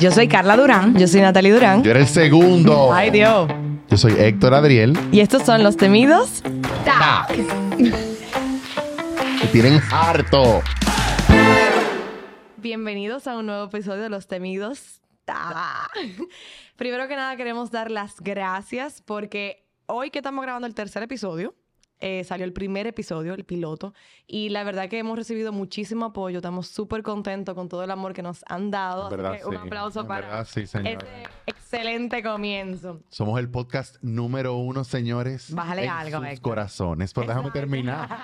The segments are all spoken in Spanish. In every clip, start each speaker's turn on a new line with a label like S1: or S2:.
S1: Yo soy Carla Durán. Yo soy Natalie Durán.
S2: Yo era el segundo.
S1: Ay, Dios.
S2: Yo soy Héctor Adriel.
S1: Y estos son los temidos.
S2: Y tienen harto.
S1: Bienvenidos a un nuevo episodio de Los Temidos. Ta. Primero que nada queremos dar las gracias porque hoy que estamos grabando el tercer episodio, eh, salió el primer episodio, el piloto, y la verdad que hemos recibido muchísimo apoyo. Estamos súper contentos con todo el amor que nos han dado. así
S2: verdad,
S1: que un
S2: sí.
S1: aplauso para
S2: verdad, sí,
S1: este excelente comienzo.
S2: Somos el podcast número uno, señores.
S1: Bájale
S2: en
S1: algo,
S2: sus
S1: Héctor.
S2: corazones. Pero déjame
S1: Exacto.
S2: terminar.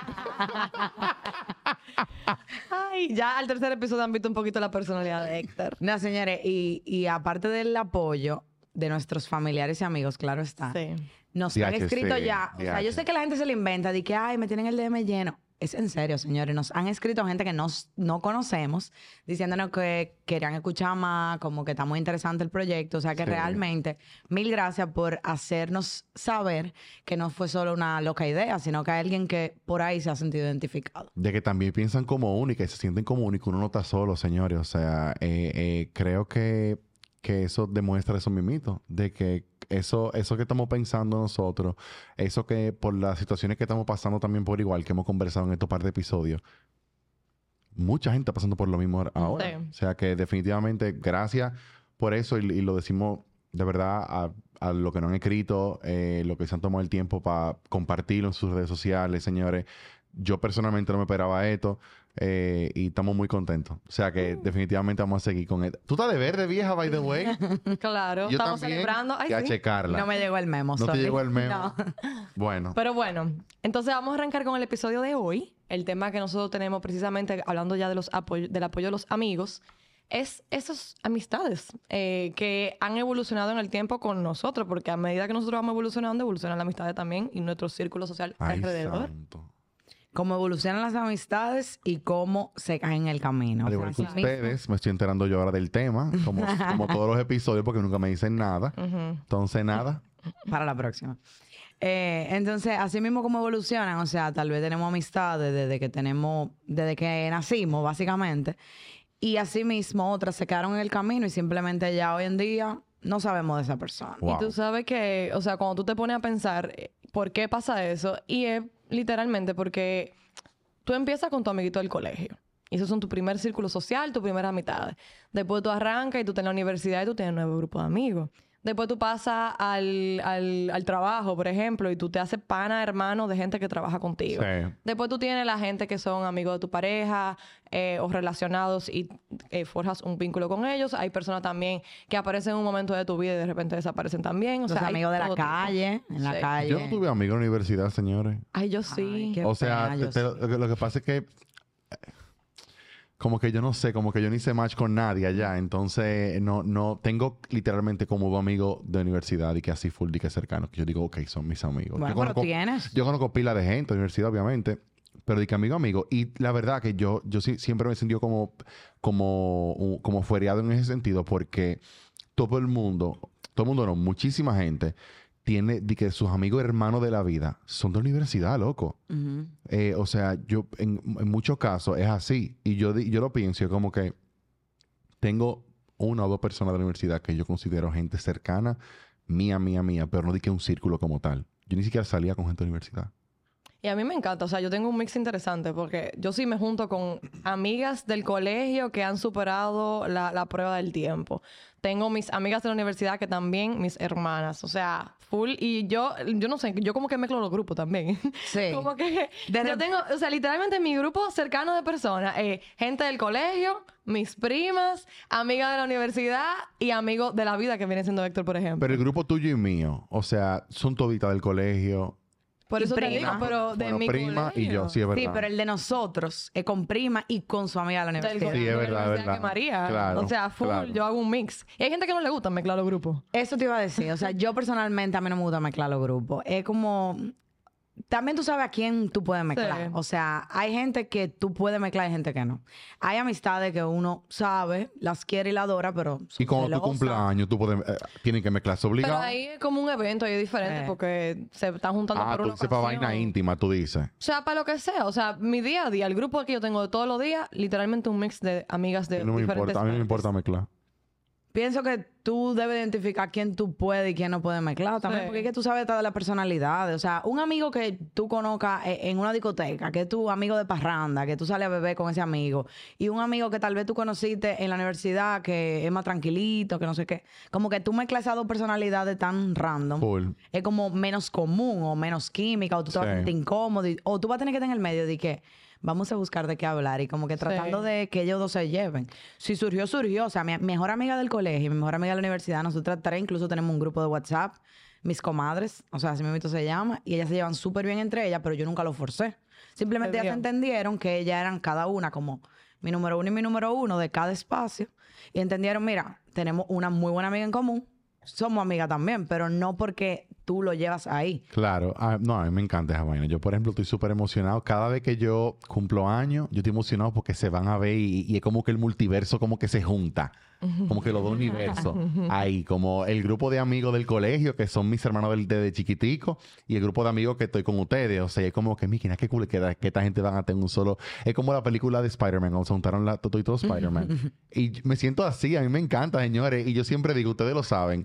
S1: Ay, ya al tercer episodio han visto un poquito la personalidad de Héctor.
S3: No, señores, y, y aparte del apoyo de nuestros familiares y amigos, claro está,
S1: Sí.
S3: Nos han escrito ya. O sea, yo sé que la gente se le inventa de que, ay, me tienen el DM lleno. Es en serio, señores. Nos han escrito gente que nos, no conocemos diciéndonos que querían escuchar más, como que está muy interesante el proyecto. O sea, que
S2: Sí.
S3: realmente, mil gracias por hacernos saber que no fue solo una loca idea, sino que hay alguien que por ahí se ha sentido identificado.
S2: De que también piensan como uno y se sienten como que uno no está solo, señores. O sea, eh, eh, creo que, que eso demuestra eso mismito. De que eso, eso que estamos pensando nosotros, eso que por las situaciones que estamos pasando también por igual, que hemos conversado en estos par de episodios, mucha gente está pasando por lo mismo ahora.
S1: Sí.
S2: O sea que definitivamente gracias por eso y, y lo decimos de verdad a, a lo que nos han escrito, eh, lo que se han tomado el tiempo para compartirlo en sus redes sociales, señores. Yo personalmente no me esperaba esto eh, y estamos muy contentos. O sea
S1: Mm.
S2: que definitivamente vamos a seguir con esto. ¿Tú estás de verde, vieja, by the way?
S1: Claro,
S2: Yo
S1: estamos
S2: también.
S1: celebrando. Ay,
S2: Ya
S1: sí.
S2: checarla.
S3: No me llegó el memo,
S2: ¿No te llegó el memo?
S3: No.
S2: Bueno.
S1: Pero bueno, entonces vamos a arrancar con el episodio de hoy. El tema que nosotros tenemos precisamente, hablando ya de los apoyo- del apoyo de los amigos, es esas amistades eh, que han evolucionado en el tiempo con nosotros, porque a medida que nosotros vamos evolucionando, evolucionan las amistades también y nuestro círculo social
S2: Ay,
S1: alrededor.
S2: santo.
S3: Cómo evolucionan las amistades y cómo se caen en el camino.
S2: Al
S3: O sea,
S2: igual que
S3: mismo.
S2: ustedes, me estoy enterando yo ahora del tema, como, como todos los episodios, porque nunca me dicen nada. Entonces, nada.
S3: Para la próxima. Eh, entonces, así mismo como evolucionan, o sea, tal vez tenemos amistades desde que tenemos, desde que nacimos, básicamente. Y así mismo otras se quedaron en el camino y simplemente ya hoy en día no sabemos de esa persona.
S2: Wow.
S1: Y tú sabes que, o sea, cuando tú te pones a pensar por qué pasa eso, y es literalmente porque tú empiezas con tu amiguito del colegio. Y esos son tu primer círculo social, tus primeras amistades. Después tú arrancas y tú estás en la universidad y tú tienes un nuevo grupo de amigos. Después tú pasas al, al, al trabajo, por ejemplo, y tú te haces pana, hermano, de gente que trabaja contigo.
S2: Sí.
S1: Después tú tienes la gente que son amigos de tu pareja eh, o relacionados y eh, forjas un vínculo con ellos. Hay personas también que aparecen en un momento de tu vida y de repente desaparecen también. O
S3: Los
S1: sea,
S3: amigos de la
S1: tipo.
S3: calle, en la
S1: Sí.
S3: calle.
S2: Yo no tuve amigos en la universidad, señores.
S1: Ay, yo sí.
S3: Ay, qué
S2: o sea,
S3: pena,
S2: te-
S3: yo
S2: te-
S3: sí.
S2: lo, que- lo que pasa es que como que yo no sé, como que yo no hice match con nadie allá, entonces no no tengo literalmente como un amigo de universidad y que así full y que cercano, que yo digo, ok, son mis amigos.
S3: Bueno,
S2: yo,
S3: pero
S2: conozco,
S3: tienes.
S2: yo conozco pila de gente de universidad, obviamente, pero de que amigo amigo y la verdad que yo yo sí, siempre me sentido como como como fuereado en ese sentido porque todo el mundo, todo el mundo no, muchísima gente tiene de que sus amigos hermanos de la vida son de universidad, loco. Eh, o sea, yo en, en muchos casos es así. Y yo, yo lo pienso como que tengo una o dos personas de la universidad que yo considero gente cercana, mía, mía, mía, pero no di que un círculo como tal. Yo ni siquiera salía con gente de la universidad.
S1: Y a mí me encanta, o sea, yo tengo un mix interesante porque yo sí me junto con amigas del colegio que han superado la, la prueba del tiempo. Tengo mis amigas de la universidad que también mis hermanas, o sea, full. Y yo, yo no sé, yo como que mezclo los grupos también.
S3: Sí.
S1: como que
S3: De
S1: yo tengo, o sea, literalmente mi grupo cercano de personas, eh, gente del colegio, mis primas, amigas de la universidad y amigos de la vida que viene siendo Héctor, por ejemplo.
S2: Pero el grupo tuyo y mío, o sea, son toditas del colegio.
S1: Por
S3: y
S1: eso te
S3: prima.
S1: digo, pero de
S2: bueno,
S1: mi
S2: prima y
S1: colegio.
S2: yo, sí, es verdad.
S3: Sí, pero el de nosotros es con prima y con su amiga de la universidad.
S2: Sí, es verdad, es verdad.
S1: que María.
S2: Claro,
S1: o sea, full,
S2: claro.
S1: yo hago un mix. Y hay gente que no le gusta mezclar los grupos.
S3: Eso te iba a decir. O sea, yo personalmente a mí no me gusta mezclar los grupos. Es como. También tú sabes a quién tú puedes mezclar.
S1: Sí.
S3: O sea, hay gente que tú puedes mezclar y gente que no. Hay amistades que uno sabe, las quiere y la adora, pero. son
S2: Y cuando tu cumpleaños, tú puedes, eh, tienen que mezclarse
S1: Pero
S2: obligado.
S1: ahí es como un evento, ahí es diferente
S3: Eh.
S1: porque se están juntando
S2: ah,
S1: por
S2: tú
S1: una
S2: dices para vaina íntima, tú dices.
S1: O sea, para lo que sea. O sea, mi día a día, el grupo que yo tengo de todos los días, literalmente un mix de amigas de
S2: no me
S1: diferentes
S2: importa, a mí no me importa mezclar.
S3: Pienso que tú debes identificar quién tú puedes y quién no puedes mezclar también,
S1: Sí.
S3: porque es que tú sabes todas las personalidades. O sea, un amigo que tú conozcas e- en una discoteca, que es tu amigo de parranda, que tú sales a beber con ese amigo, y un amigo que tal vez tú conociste en la universidad, que es más tranquilito, que no sé qué. Como que tú mezclas esas dos personalidades tan random.
S2: Full.
S3: Es como menos común o menos química, o tú te vas a
S2: Sí.
S3: sentir incómodo, y- o tú vas a tener que estar en el medio de que vamos a buscar de qué hablar y como que tratando
S1: Sí.
S3: de que ellos dos se lleven. Si surgió, surgió. O sea, mi mejor amiga del colegio y mi mejor amiga de la universidad, nosotras tres incluso tenemos un grupo de WhatsApp, mis comadres, o sea, así mismo se llama, y ellas se llevan súper bien entre ellas, pero yo nunca lo forcé. Simplemente ellas entendieron que ellas eran cada una como mi número uno y mi número uno de cada espacio. Y entendieron, mira, tenemos una muy buena amiga en común, somos amigas también, pero no porque tú lo llevas ahí.
S2: Claro, ah, no, a mí me encanta esa vaina. Yo, por ejemplo, estoy súper emocionado. Cada vez que yo cumplo años, yo estoy emocionado porque se van a ver y, y es como que el multiverso como que se junta. Como que los dos universos. Ahí, como el grupo de amigos del colegio, que son mis hermanos desde chiquitico, y el grupo de amigos que estoy con ustedes. O sea, es como que, mira, qué cool que, que esta gente van a tener un solo... Es como la película de Spider-Man, o se juntaron la, todo y todo Spider-Man. y me siento así, a mí me encanta, señores. Y yo siempre digo, ustedes lo saben,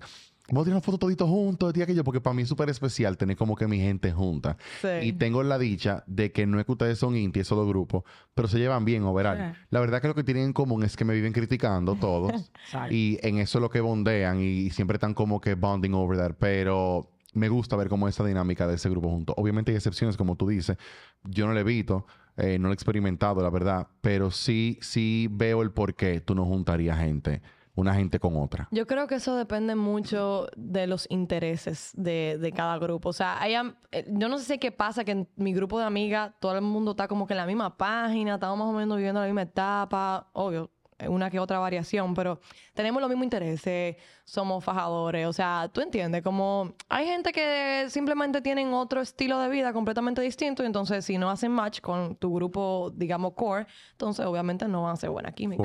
S2: Vamos a tirar una foto toditos juntos, día aquello, porque para mí es súper especial tener como que mi gente junta.
S1: Sí.
S2: Y tengo la dicha de que no es que ustedes son inti, es solo grupo, pero se llevan bien, overall.
S3: Sí.
S2: La verdad que lo que tienen en común es que me viven criticando todos. Y en eso es lo que bondean y siempre están como que bonding over that. Pero me gusta ver cómo esa dinámica de ese grupo junto. Obviamente hay excepciones, como tú dices. Yo no lo evito, eh, no lo he experimentado, la verdad. Pero sí, sí veo el por qué tú no juntarías gente, una gente con otra.
S1: Yo creo que eso depende mucho de los intereses de, de cada grupo. O sea, hay am- eh, yo no sé qué pasa, que en mi grupo de amigas todo el mundo está como que en la misma página, estamos más o menos viviendo la misma etapa, obvio, una que otra variación, pero tenemos los mismos intereses, somos fajadores, o sea, tú entiendes, como hay gente que simplemente tienen otro estilo de vida completamente distinto y entonces si no hacen match con tu grupo, digamos, core, entonces obviamente no van a ser buena química.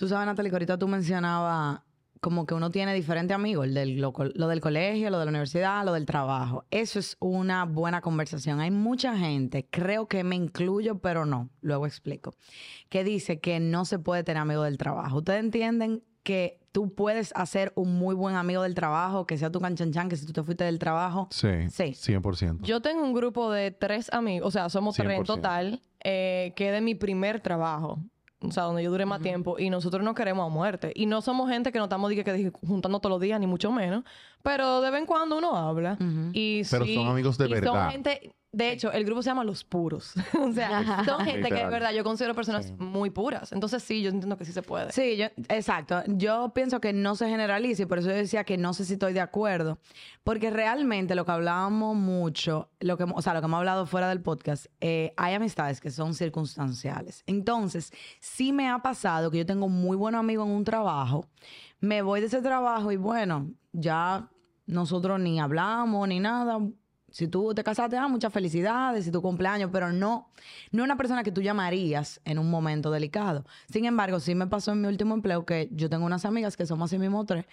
S3: Tú sabes, Natalie, que ahorita tú mencionabas como que uno tiene diferentes amigos, el del, lo, lo del colegio, lo de la universidad, lo del trabajo. Eso es una buena conversación. Hay mucha gente, creo que me incluyo, pero no, luego explico, que dice que no se puede tener amigos del trabajo. ¿Ustedes entienden que tú puedes hacer un muy buen amigo del trabajo, que sea tu canchanchan, que si tú te fuiste del trabajo?
S2: Sí,
S3: Sí.
S2: 100%.
S1: Yo tengo un grupo de tres amigos, o sea, somos tres en
S2: 100%.
S1: total, eh, que es de mi primer trabajo. O sea, donde yo duré más tiempo y nosotros nos queremos a muerte. Y no somos gente que nos estamos dije, que juntando todos los días, ni mucho menos. Pero de vez en cuando uno habla. y
S2: Pero
S1: sí-
S2: son amigos de
S1: y
S2: verdad.
S1: Son gente, de hecho, el grupo se llama Los Puros. o sea, son gente que de verdad yo considero personas muy puras. Entonces sí, yo entiendo que sí se puede.
S3: Sí, yo, exacto. Yo pienso que no se generaliza y por eso yo decía que no sé si estoy de acuerdo. Porque realmente lo que hablábamos mucho, lo que, o sea, lo que hemos hablado fuera del podcast, eh, hay amistades que son circunstanciales. Entonces, sí me ha pasado que yo tengo muy buen amigo en un trabajo, me voy de ese trabajo y bueno, ya nosotros ni hablamos ni nada. Si tú te casaste, ah, muchas felicidades, si tu cumpleaños, pero no, no una persona que tú llamarías en un momento delicado. Sin embargo, sí me pasó en mi último empleo que yo tengo unas amigas que somos así mismo tres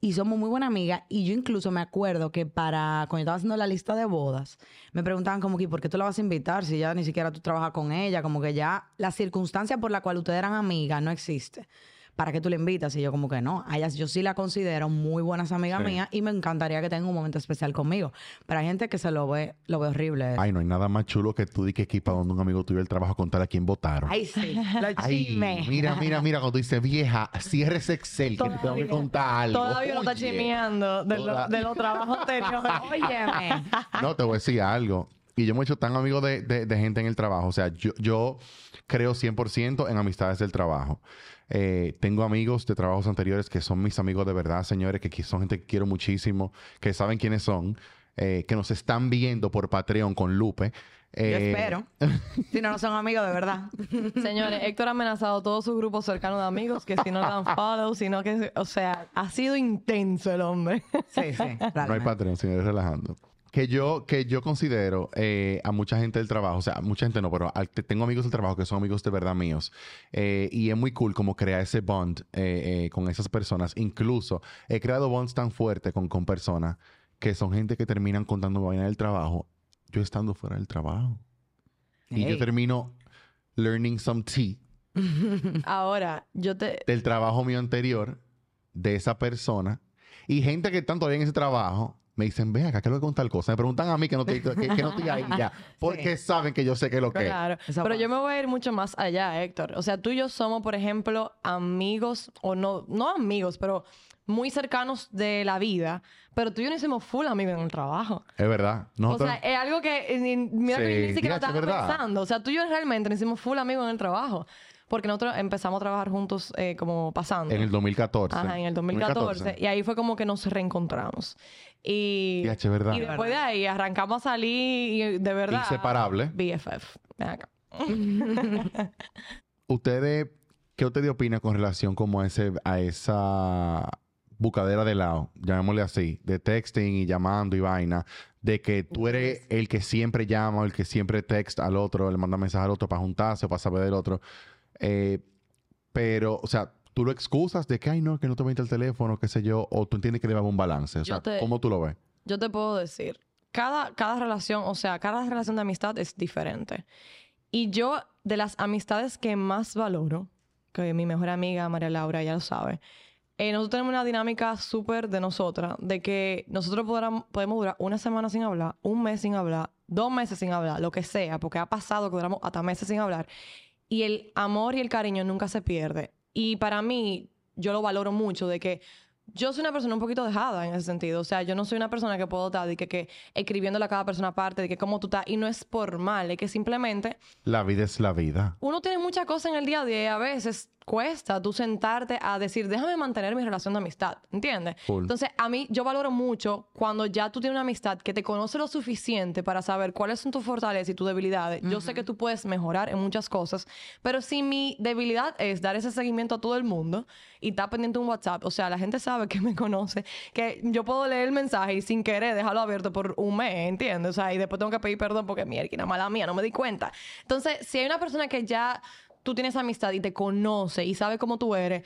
S3: y somos muy buenas amigas y yo incluso me acuerdo que para, cuando yo estaba haciendo la lista de bodas, me preguntaban como que, ¿por qué tú la vas a invitar si ya ni siquiera tú trabajas con ella? Como que ya la circunstancia por la cual ustedes eran amigas no existe. ¿Para qué tú la invitas? Y yo como que no. A ellas yo sí la considero muy buenas amigas
S2: Sí.
S3: mías y me encantaría que tengan un momento especial conmigo. Pero hay gente que se lo ve, lo ve horrible.
S2: Ay, no hay nada más chulo que tú di que equipa donde un amigo tuyo el trabajo a contar a quién votaron.
S3: Ay, sí.
S2: Ay, mira, mira, mira, cuando tú dices vieja, cierre ese Excel que te tengo que contar algo.
S1: Todavía no está de, lo-
S2: Toda-
S1: de los trabajos anteriores.
S3: Óyeme.
S2: No, te voy a decir algo. Y yo me he hecho tan amigo de, de- de gente en el trabajo. O sea, yo, yo creo 100% en amistades del trabajo. Eh, tengo amigos de trabajos anteriores que son mis amigos de verdad, señores, que son gente que quiero muchísimo, que saben quiénes son, eh, que nos están viendo por Patreon con Lupe.
S3: Yo
S2: Eh,
S3: espero. Si no, no son amigos de verdad.
S1: Señores, Héctor ha amenazado a todos sus grupos cercanos de amigos que si no le dan follow, sino que, o sea, ha sido intenso el hombre.
S3: Sí, sí.
S2: No hay
S3: realmente.
S2: Patreon, señores, relajando. Que yo, que yo considero eh, a mucha gente del trabajo, o sea, mucha gente no, pero al- tengo amigos del trabajo que son amigos de verdad míos. Eh, y es muy cool como crear ese bond eh, con esas personas. Incluso he creado bonds tan fuertes con, con personas que son gente que terminan contando vaina del trabajo, yo estando fuera del trabajo. Y yo termino learning some tea
S1: Ahora, yo te...
S2: del trabajo mío anterior de esa persona y gente que están todavía en ese trabajo me dicen, ve acá, ¿qué es lo que con tal cosa? Me preguntan a mí que no estoy, que, que no estoy ahí ya, porque saben que yo sé que es lo que es.
S1: Claro,
S3: Eso
S1: pero yo me voy a ir mucho más allá, Héctor. O sea, tú y yo somos, por ejemplo, amigos, o no, no amigos, pero muy cercanos de la vida. Pero tú y yo no hicimos full amigos en el trabajo.
S2: Es verdad.
S1: O
S2: Nosotros,
S1: sea, es algo que ni, mira que
S2: Sí,
S1: ni siquiera estaba
S2: ¿verdad?
S1: pensando. O sea, tú y yo realmente no hicimos full amigos en el trabajo. Porque nosotros empezamos a trabajar juntos eh, como pasando.
S2: en el 2014.
S1: Ajá, en el 2014. Y ahí fue como que nos reencontramos. Y,
S2: Diache, ¿verdad?
S1: y después de ahí arrancamos a salir y de verdad.
S2: Inseparable.
S1: BFF. Ven acá.
S2: ¿Ustedes, qué ustedes opinan con relación como a, ese, a esa bucadera de lado, llamémosle así, de texting y llamando y vaina, de que tú eres el que siempre llama el que siempre texta al otro, le manda mensaje al otro para juntarse o para saber del otro? Eh, pero, o sea, tú lo excusas de que, ay, no, que no te metes el teléfono, qué sé yo, o tú entiendes que debe haber un balance. O sea,
S1: te-
S2: ¿cómo tú lo ves?
S1: Yo te puedo decir, cada, cada relación, o sea, cada relación de amistad es diferente. Y yo, de las amistades que más valoro, que mi mejor amiga María Laura ya lo sabe, eh, nosotros tenemos una dinámica súper de nosotras, de que nosotros podrán- podemos durar una semana sin hablar, un mes sin hablar, dos meses sin hablar, lo que sea, porque ha pasado que duramos hasta meses sin hablar. Y el amor y el cariño nunca se pierde. Y para mí, yo lo valoro mucho de que yo soy una persona un poquito dejada en ese sentido. O sea, yo no soy una persona que puedo estar de que, que escribiéndole a cada persona aparte, de que cómo tú estás. Y no es por mal, es que simplemente
S2: La vida es la vida.
S1: uno tiene muchas cosas en el día a día y a veces cuesta tú sentarte a decir, déjame mantener mi relación de amistad, ¿entiendes?
S2: Full.
S1: Entonces, a mí, yo valoro mucho cuando ya tú tienes una amistad que te conoce lo suficiente para saber cuáles son tus fortalezas y tus debilidades. Yo sé que tú puedes mejorar en muchas cosas, pero si mi debilidad es dar ese seguimiento a todo el mundo y estar pendiente de un WhatsApp, o sea, la gente sabe que me conoce, que yo puedo leer el mensaje y sin querer dejarlo abierto por un mes, ¿entiendes? O sea, y después tengo que pedir perdón porque mierda, mala mía, no me di cuenta. Entonces, si hay una persona que ya tú tienes amistad y te conoce y sabe cómo tú eres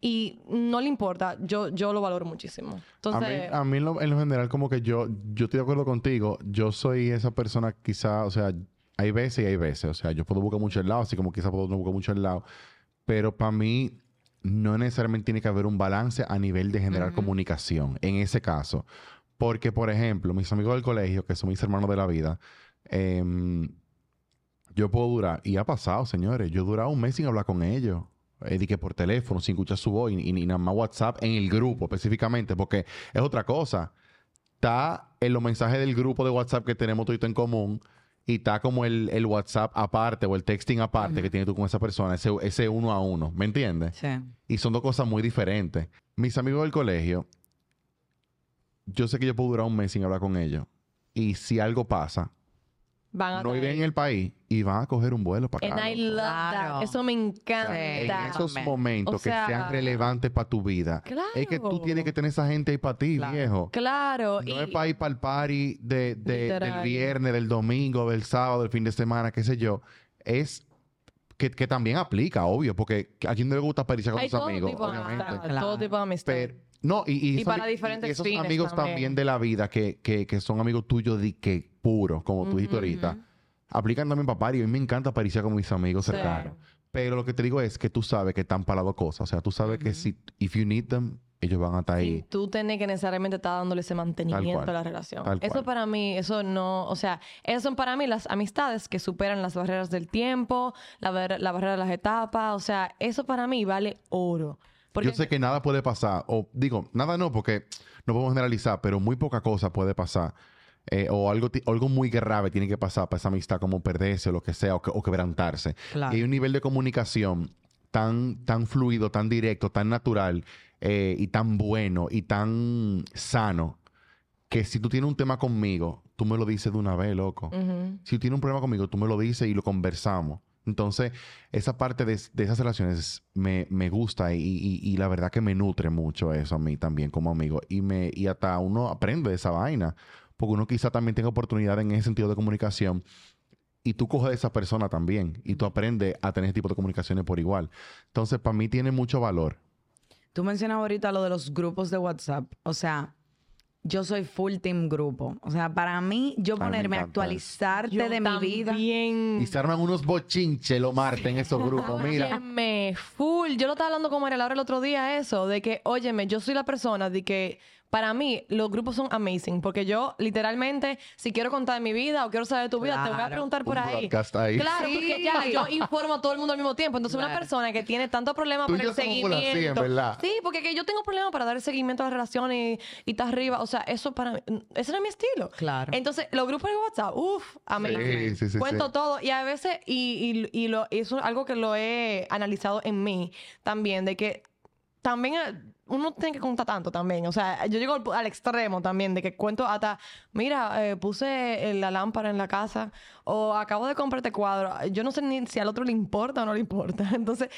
S1: y no le importa, yo, yo lo valoro muchísimo.
S2: A mí,
S1: Entonces,
S2: a mí en, lo, en lo general, como que yo, yo estoy de acuerdo contigo. Yo soy esa persona, quizá, o sea, hay veces y hay veces. O sea, yo puedo buscar mucho el lado, así como quizá puedo no buscar mucho el lado. Pero para mí, no necesariamente tiene que haber un balance a nivel de generar comunicación, en ese caso. Porque, por ejemplo, mis amigos del colegio, que son mis hermanos de la vida, em, yo puedo durar, y ha pasado, señores, yo he durado un mes sin hablar con ellos. Eh, di que por teléfono, sin escuchar su voz y, y- y nada más WhatsApp en el grupo específicamente, porque es otra cosa. Está en los mensajes del grupo de WhatsApp que tenemos todo en común y está como el, el WhatsApp aparte o el texting aparte que tienes tú con esa persona, ese, ese uno a uno, ¿me entiendes?
S3: Sí.
S2: Y son dos cosas muy diferentes. Mis amigos del colegio, yo sé que yo puedo durar un mes sin hablar con ellos. Y si algo pasa,
S1: van a
S2: no viven en el país y van a coger un vuelo para acá.
S1: And I
S2: loco.
S1: love
S3: Claro.
S1: that. Eso me encanta.
S3: Sí,
S2: En esos momentos
S1: O sea-
S2: que sean relevantes para tu vida. Es que tú
S1: Claro.
S2: tienes que tener esa gente ahí para ti,
S3: Claro.
S2: viejo.
S1: Claro.
S2: No
S1: y-
S2: es para ir para el party de, de- del viernes, del domingo, del sábado, del fin de semana, qué sé yo. Es que, que también aplica, obvio, porque a quien no le gusta pariciar con
S1: hay
S2: sus
S1: todo
S2: amigos,
S1: tipo de
S2: obviamente.
S1: amistad.
S3: Claro.
S1: Todo tipo de amistad.
S2: Pero, no, y, y
S1: para diferentes
S2: esos
S1: fines
S2: amigos también.
S1: también.
S2: de la vida que, que, que son amigos tuyos de que puros, como tú dijiste ahorita, aplican también para party. A mí me encanta pariciar con mis amigos
S1: Sí.
S2: cercanos. Pero lo que te digo es que tú sabes que están para las dos cosas. O sea, tú sabes que si, if you need them, ellos van a estar ahí.
S1: Y tú tenés que necesariamente estar dándole ese mantenimiento
S2: cual.
S1: a la relación. Eso para mí, eso no, o sea, esas son para mí las amistades que superan las barreras del tiempo, la, la barrera de las etapas, o sea, eso para mí vale oro. Porque
S2: Yo sé que nada puede pasar, o digo, nada no, porque no podemos generalizar, pero muy poca cosa puede pasar. eh, o algo, algo muy grave tiene que pasar para esa amistad, como perderse o lo que sea, o, que- o quebrantarse.
S3: Claro.
S2: Y hay un nivel de comunicación tan, tan fluido, tan directo, tan natural, eh, y tan bueno, y tan sano, que si tú tienes un tema conmigo, tú me lo dices de una vez, loco. Si tú tienes un problema conmigo, tú me lo dices y lo conversamos. Entonces, esa parte de, de esas relaciones me, me gusta y, y- y la verdad que me nutre mucho eso a mí también como amigo. Y, me, y hasta uno aprende de esa vaina. Porque uno quizá también tenga oportunidad en ese sentido de comunicación. Y tú coges de esa persona también. Y tú aprendes a tener ese tipo de comunicaciones por igual. Entonces, para mí tiene mucho valor.
S3: Tú mencionabas ahorita lo de los grupos de WhatsApp. O sea, yo soy full team grupo. O sea, para mí, yo ponerme a actualizarte
S1: Yo
S3: de mi vida.
S2: Y se arman unos bochinches los martes en esos grupos. Mira.
S1: Óyeme, full. full. Yo lo estaba hablando con María Laura el otro día, eso, de que, óyeme, yo soy la persona de que para mí los grupos son amazing, porque yo literalmente, si quiero contar mi vida o quiero saber de tu vida, te voy a preguntar por ahí. Claro, porque ya yo informo a todo el mundo al mismo tiempo. Entonces, una persona que tiene tantos problemas
S2: yo
S1: el
S2: así, en
S1: seguimiento.
S2: verdad.
S1: Sí, porque que yo tengo problemas para dar seguimiento a las relaciones y, y está arriba. O sea, eso para mí, ese no es mi estilo.
S3: Claro.
S1: Entonces, los grupos de WhatsApp, uff, amazing.
S2: Sí, sí, sí,
S1: Cuento
S2: sí.
S1: todo. Y a veces, y, y, y lo, eso es algo que lo he analizado en mí también, de que también eh, uno tiene que contar tanto también. O sea, yo llego al, al extremo también de que cuento hasta, mira, eh, puse eh, la lámpara en la casa o acabo de comprar este cuadro. Yo no sé ni si al otro le importa o no le importa. Entonces,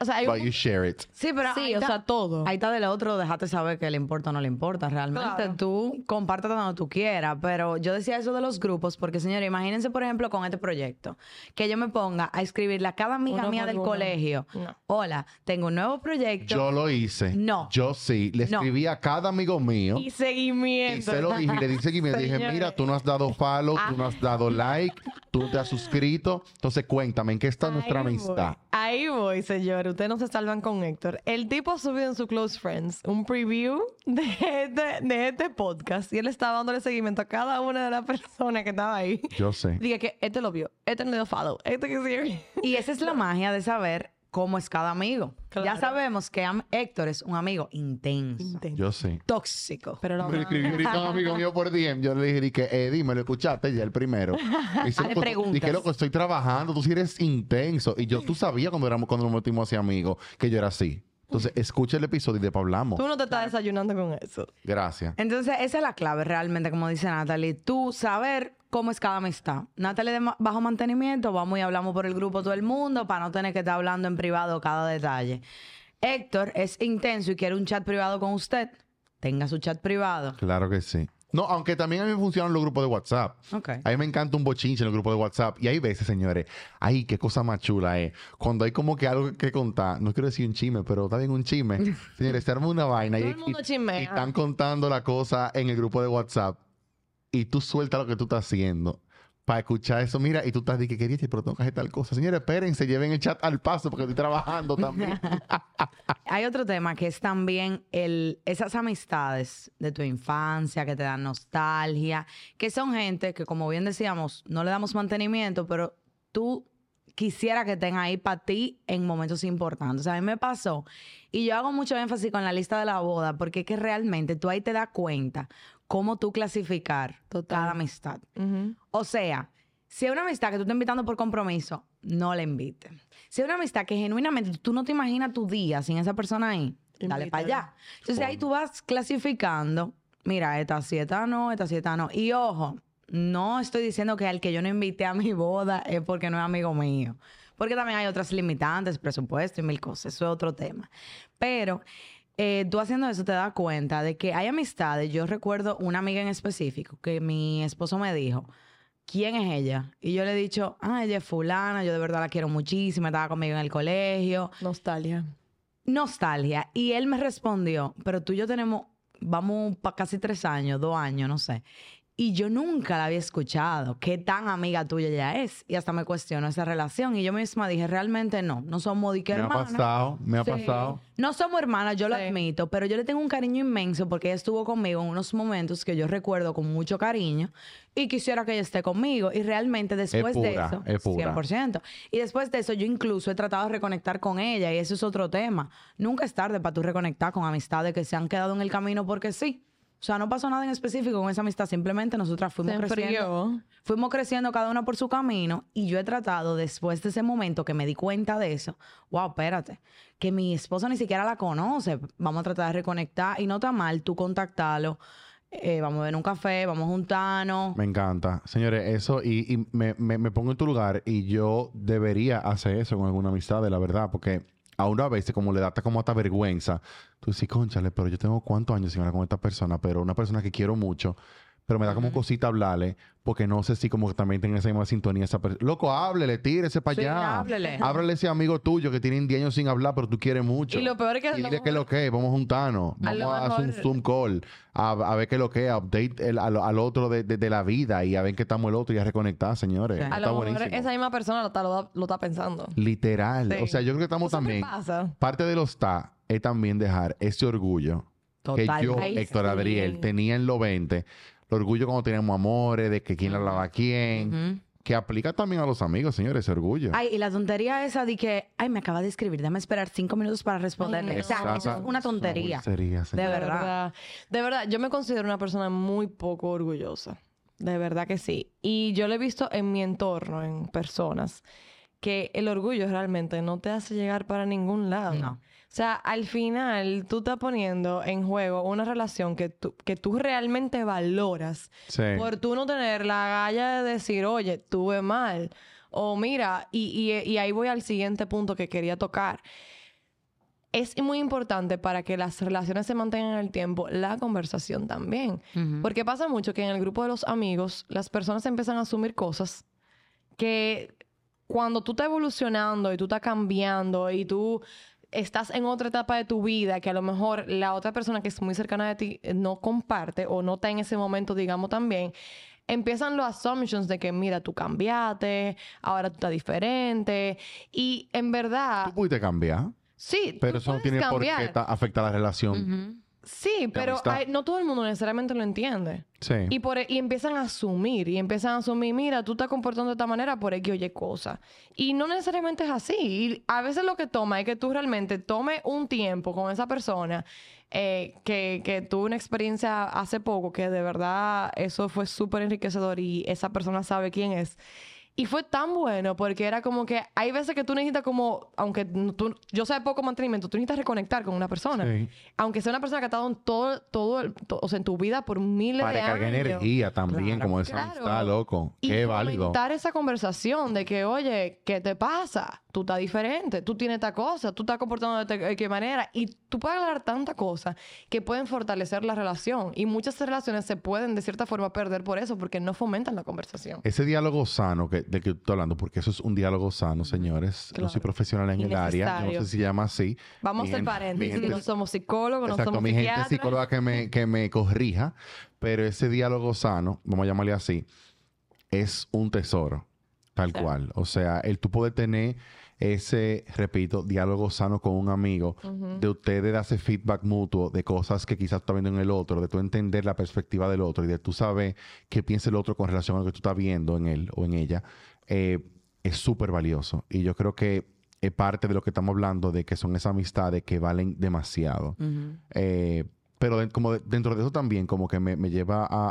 S1: o sea, hay
S2: But
S1: un-
S2: you share it.
S3: Sí, pero
S1: Sí,
S3: ahí
S1: o
S3: está-
S1: sea, todo.
S3: Ahí está del otro, déjate saber que le importa o no le importa. Realmente
S1: Claro.
S3: tú comparte donde tú quieras. Pero yo decía eso de los grupos porque, señores, imagínense, por ejemplo, con este proyecto, que yo me ponga a escribirle a cada amiga
S1: Uno
S3: mía del
S1: uno.
S3: colegio.
S1: No.
S3: Hola, tengo un nuevo proyecto.
S2: Yo lo hice.
S3: No.
S2: Yo sí. Le
S3: No.
S2: escribí a cada amigo mío.
S1: y seguimiento.
S2: Y se lo dije, y le di seguimiento. Dije, mira, tú no has dado follow, tú no has dado like, tú no te has suscrito. Entonces, cuéntame, ¿en qué está nuestra
S1: voy.
S2: amistad?
S1: Ahí voy, señor. Ustedes no se salvan con Héctor. El tipo ha subido en su Close Friends un preview de este, de este podcast y él estaba dándole seguimiento a cada una de las personas que estaba ahí.
S2: Yo sé.
S1: Dije que este lo vio, este no le dio follow, este que sí.
S3: Y esa es la magia de saber cómo es cada amigo. Ya sabemos que am- Héctor es un amigo intenso,
S2: Yo sé.
S3: tóxico.
S1: Pero lo
S2: Me escribió ahorita un amigo mío por DM. Yo le dije, que, eh, dime, lo escuchaste ya el primero. Y dice,
S3: Hazle
S2: "Loco, tú-
S3: preguntas.
S2: Dije, loco, estoy trabajando, tú sí eres intenso. Y yo, tú sabías cuando, éramos, cuando nos metimos así amigos que yo era así. Entonces, escucha el episodio y después hablamos.
S1: Tú no te estás desayunando con eso.
S2: Gracias.
S3: Entonces, esa es la clave realmente, como dice Natalie. Tú saber cómo es cada amistad. Natalie de ma- bajo mantenimiento, vamos y hablamos por el grupo todo el mundo para no tener que estar hablando en privado cada detalle. Héctor es intenso y quiere un chat privado con usted. Tenga su chat privado.
S2: Claro que sí. No, aunque también a mí me funcionan los grupos de WhatsApp. A mí me encanta un bochinche en el grupo de WhatsApp. Y hay veces, señores, ay, qué cosa más chula es. Cuando hay como que algo que contar, no quiero decir un chisme, pero está bien un chisme. señores, se arma una vaina y están contando la cosa en el grupo de WhatsApp. Y tú sueltas lo que tú estás haciendo para escuchar eso. Mira, y tú estás diciendo que querías, pero tengo que hacer tal cosa. Señores, espérense, lleven el chat al paso porque estoy trabajando también.
S3: Hay otro tema que es también el, esas amistades de tu infancia que te dan nostalgia, que son gente que, como bien decíamos, no le damos mantenimiento, pero tú quisiera que estén ahí para ti en momentos importantes. O sea, a mí me pasó, y yo hago mucho énfasis con la lista de la boda, porque es que realmente tú ahí te das cuenta cómo tú clasificar
S1: Total.
S3: cada amistad. O sea, si es una amistad que tú estás invitando por compromiso, no la invites. Si es una amistad que genuinamente tú no te imaginas tu día sin esa persona ahí, dale para allá. Entonces ahí tú vas clasificando, mira, esta sí, esta no, esta sí, esta no. Y ojo, no estoy diciendo que al que yo no invité a mi boda es porque no es amigo mío. Porque también hay otras limitantes, presupuesto y mil cosas. Eso es otro tema. Pero eh, tú haciendo eso te das cuenta de que hay amistades. Yo recuerdo una amiga en específico que mi esposo me dijo, ¿quién es ella? Y yo le he dicho, ah, ella es fulana, yo de verdad la quiero muchísimo, estaba conmigo en el colegio.
S1: Nostalgia.
S3: Nostalgia. Y él me respondió, pero tú y yo tenemos, vamos para casi tres años, dos años, no sé. Y yo nunca la había escuchado. ¿Qué tan amiga tuya ella es? Y hasta me cuestionó esa relación. Y yo misma dije, realmente no, no somos de que
S2: me ha
S3: hermanas.
S2: pasado, me ha
S3: Sí.
S2: pasado.
S3: No somos hermanas, yo lo
S1: Sí.
S3: admito, pero yo le tengo un cariño inmenso porque ella estuvo conmigo en unos momentos que yo recuerdo con mucho cariño y quisiera que ella esté conmigo. Y realmente después de
S2: pura,
S3: eso,
S2: es pura.
S3: 100%. Y después de eso, yo incluso he tratado de reconectar con ella y eso es otro tema. Nunca es tarde para tú reconectar con amistades que se han quedado en el camino porque sí. O sea, no pasó nada en específico con esa amistad, simplemente nosotras fuimos
S1: Se
S3: creciendo. Fuimos creciendo cada una por su camino y yo he tratado después de ese momento que me di cuenta de eso, wow, espérate, que mi esposo ni siquiera la conoce, vamos a tratar de reconectar y no está mal tú contactarlo, eh, vamos a ver un café, vamos a juntarnos.
S2: Me encanta. Señores, eso, y, y me, me- me pongo en tu lugar y yo debería hacer eso con alguna amistad, de la verdad, porque a una vez como le da hasta como hasta vergüenza. Tú dices, conchale, pero yo tengo cuántos años sin hablar con esta persona, pero una persona que quiero mucho, pero me da como cosita hablarle, porque no sé si como que también tenga esa misma sintonía esa persona. Loco, háblele, tírese para
S3: Sí,
S2: allá.
S3: háblele.
S2: Háblale a ese amigo tuyo que tiene 10 años sin hablar, pero tú quieres mucho.
S1: Y lo peor es que a
S2: Y
S1: lo
S2: dile que lo que, vamos a juntarnos,
S1: A lo
S2: vamos a hacer un Zoom call, a, a ver qué es lo que es, update el- al, al otro de, de- de la vida y a ver qué estamos el otro y a reconectar, señores.
S3: Sí.
S1: A
S2: Está
S1: lo mejor
S2: buenísimo.
S1: esa misma persona lo está, lo, lo está pensando.
S2: Literal.
S1: Sí.
S2: O sea, yo creo que estamos
S1: Eso
S2: también.
S1: pasa.
S2: Parte de los está es también dejar ese orgullo que yo,
S1: Ay,
S2: Héctor. Adriel, tenía en los 20. El orgullo cuando teníamos amores, de que quién le hablaba a quién.
S3: Ujú.
S2: Que aplica también a los amigos, señores, ese orgullo.
S3: Ay, y la tontería esa de que, ay, me acaba de escribir, déjame esperar cinco minutos para responderle.
S1: Ay, no.
S3: O sea, eso es
S2: Exacto.
S3: una tontería.
S2: Sería,
S3: De verdad.
S1: De verdad, yo me considero una persona muy poco orgullosa. De verdad que sí. Y yo lo he visto en mi entorno, en personas, que el orgullo realmente no te hace llegar para ningún lado.
S3: No.
S1: O sea, al final tú estás poniendo en juego una relación que tú, que tú realmente valoras
S2: Sí.
S1: por tú no tener la galla de decir, oye, tuve mal. O mira, y, y- y ahí voy al siguiente punto que quería tocar. Es muy importante para que las relaciones se mantengan en el tiempo, la conversación también.
S3: Ujú.
S1: Porque pasa mucho que en el grupo de los amigos, las personas empiezan a asumir cosas que cuando tú estás evolucionando y tú estás cambiando y tú estás en otra etapa de tu vida que a lo mejor la otra persona que es muy cercana de ti eh, no comparte o no está en ese momento, digamos también, empiezan los assumptions de que mira, tú cambiaste, ahora tú estás diferente y en verdad,
S2: Tú pudiste cambiar,
S1: sí,
S2: pero
S1: tú
S2: eso no tiene por qué afectar la relación.
S1: Sí, pero hay- no todo el mundo necesariamente lo entiende.
S2: Sí.
S1: Y, por, e, y empiezan a asumir, y empiezan a asumir, mira, tú estás comportando de esta manera por X o Y cosa. Y no necesariamente es así. Y a veces lo que toma es que tú realmente tomes un tiempo con esa persona eh, que, que tuvo una experiencia hace poco, que de verdad eso fue súper enriquecedor y esa persona sabe quién es. Y fue tan bueno porque era como que hay veces que tú necesitas como, aunque tú, yo sé de poco mantenimiento, tú necesitas reconectar con una persona.
S2: Sí.
S1: Aunque sea una persona que ha estado en todo, todo, el- to- o sea, en tu vida por miles
S2: Para
S1: de años.
S2: cargar energía también,
S3: Claro.
S2: como esa
S1: Claro.
S2: amistad, loco.
S1: Y
S2: Qué válido.
S1: fomentar esa conversación de que, oye, ¿qué te pasa? Tú estás diferente, tú tienes esta cosa, tú estás comportando de qué manera. Y tú puedes hablar tantas cosas que pueden fortalecer la relación. Y muchas relaciones se pueden, de cierta forma, perder por eso, porque no fomentan la conversación.
S2: Ese diálogo sano que, del que estoy hablando, porque eso es un diálogo sano, señores. No soy profesional en el área. No sé si se llama así.
S1: Vamos a paréntesis.
S2: gente-
S1: No somos psicólogos, no
S2: Exacto,
S1: somos
S2: mi gente psicóloga que me, que me corrija, pero ese diálogo sano, vamos a llamarle así, es un tesoro, tal
S1: Sí.
S2: cual. O sea, el tú poder tener ese, repito, diálogo sano con un amigo,
S1: Ujú.
S2: de ustedes darse feedback mutuo de cosas que quizás tú estás viendo en el otro, de tú entender la perspectiva del otro y de tú saber qué piensa el otro con relación a lo que tú estás viendo en él o en ella, eh, es súper valioso. Y yo creo que es parte de lo que estamos hablando, de que son esas amistades que valen demasiado. Eh, pero de- como de- dentro de eso también como que me, me lleva a,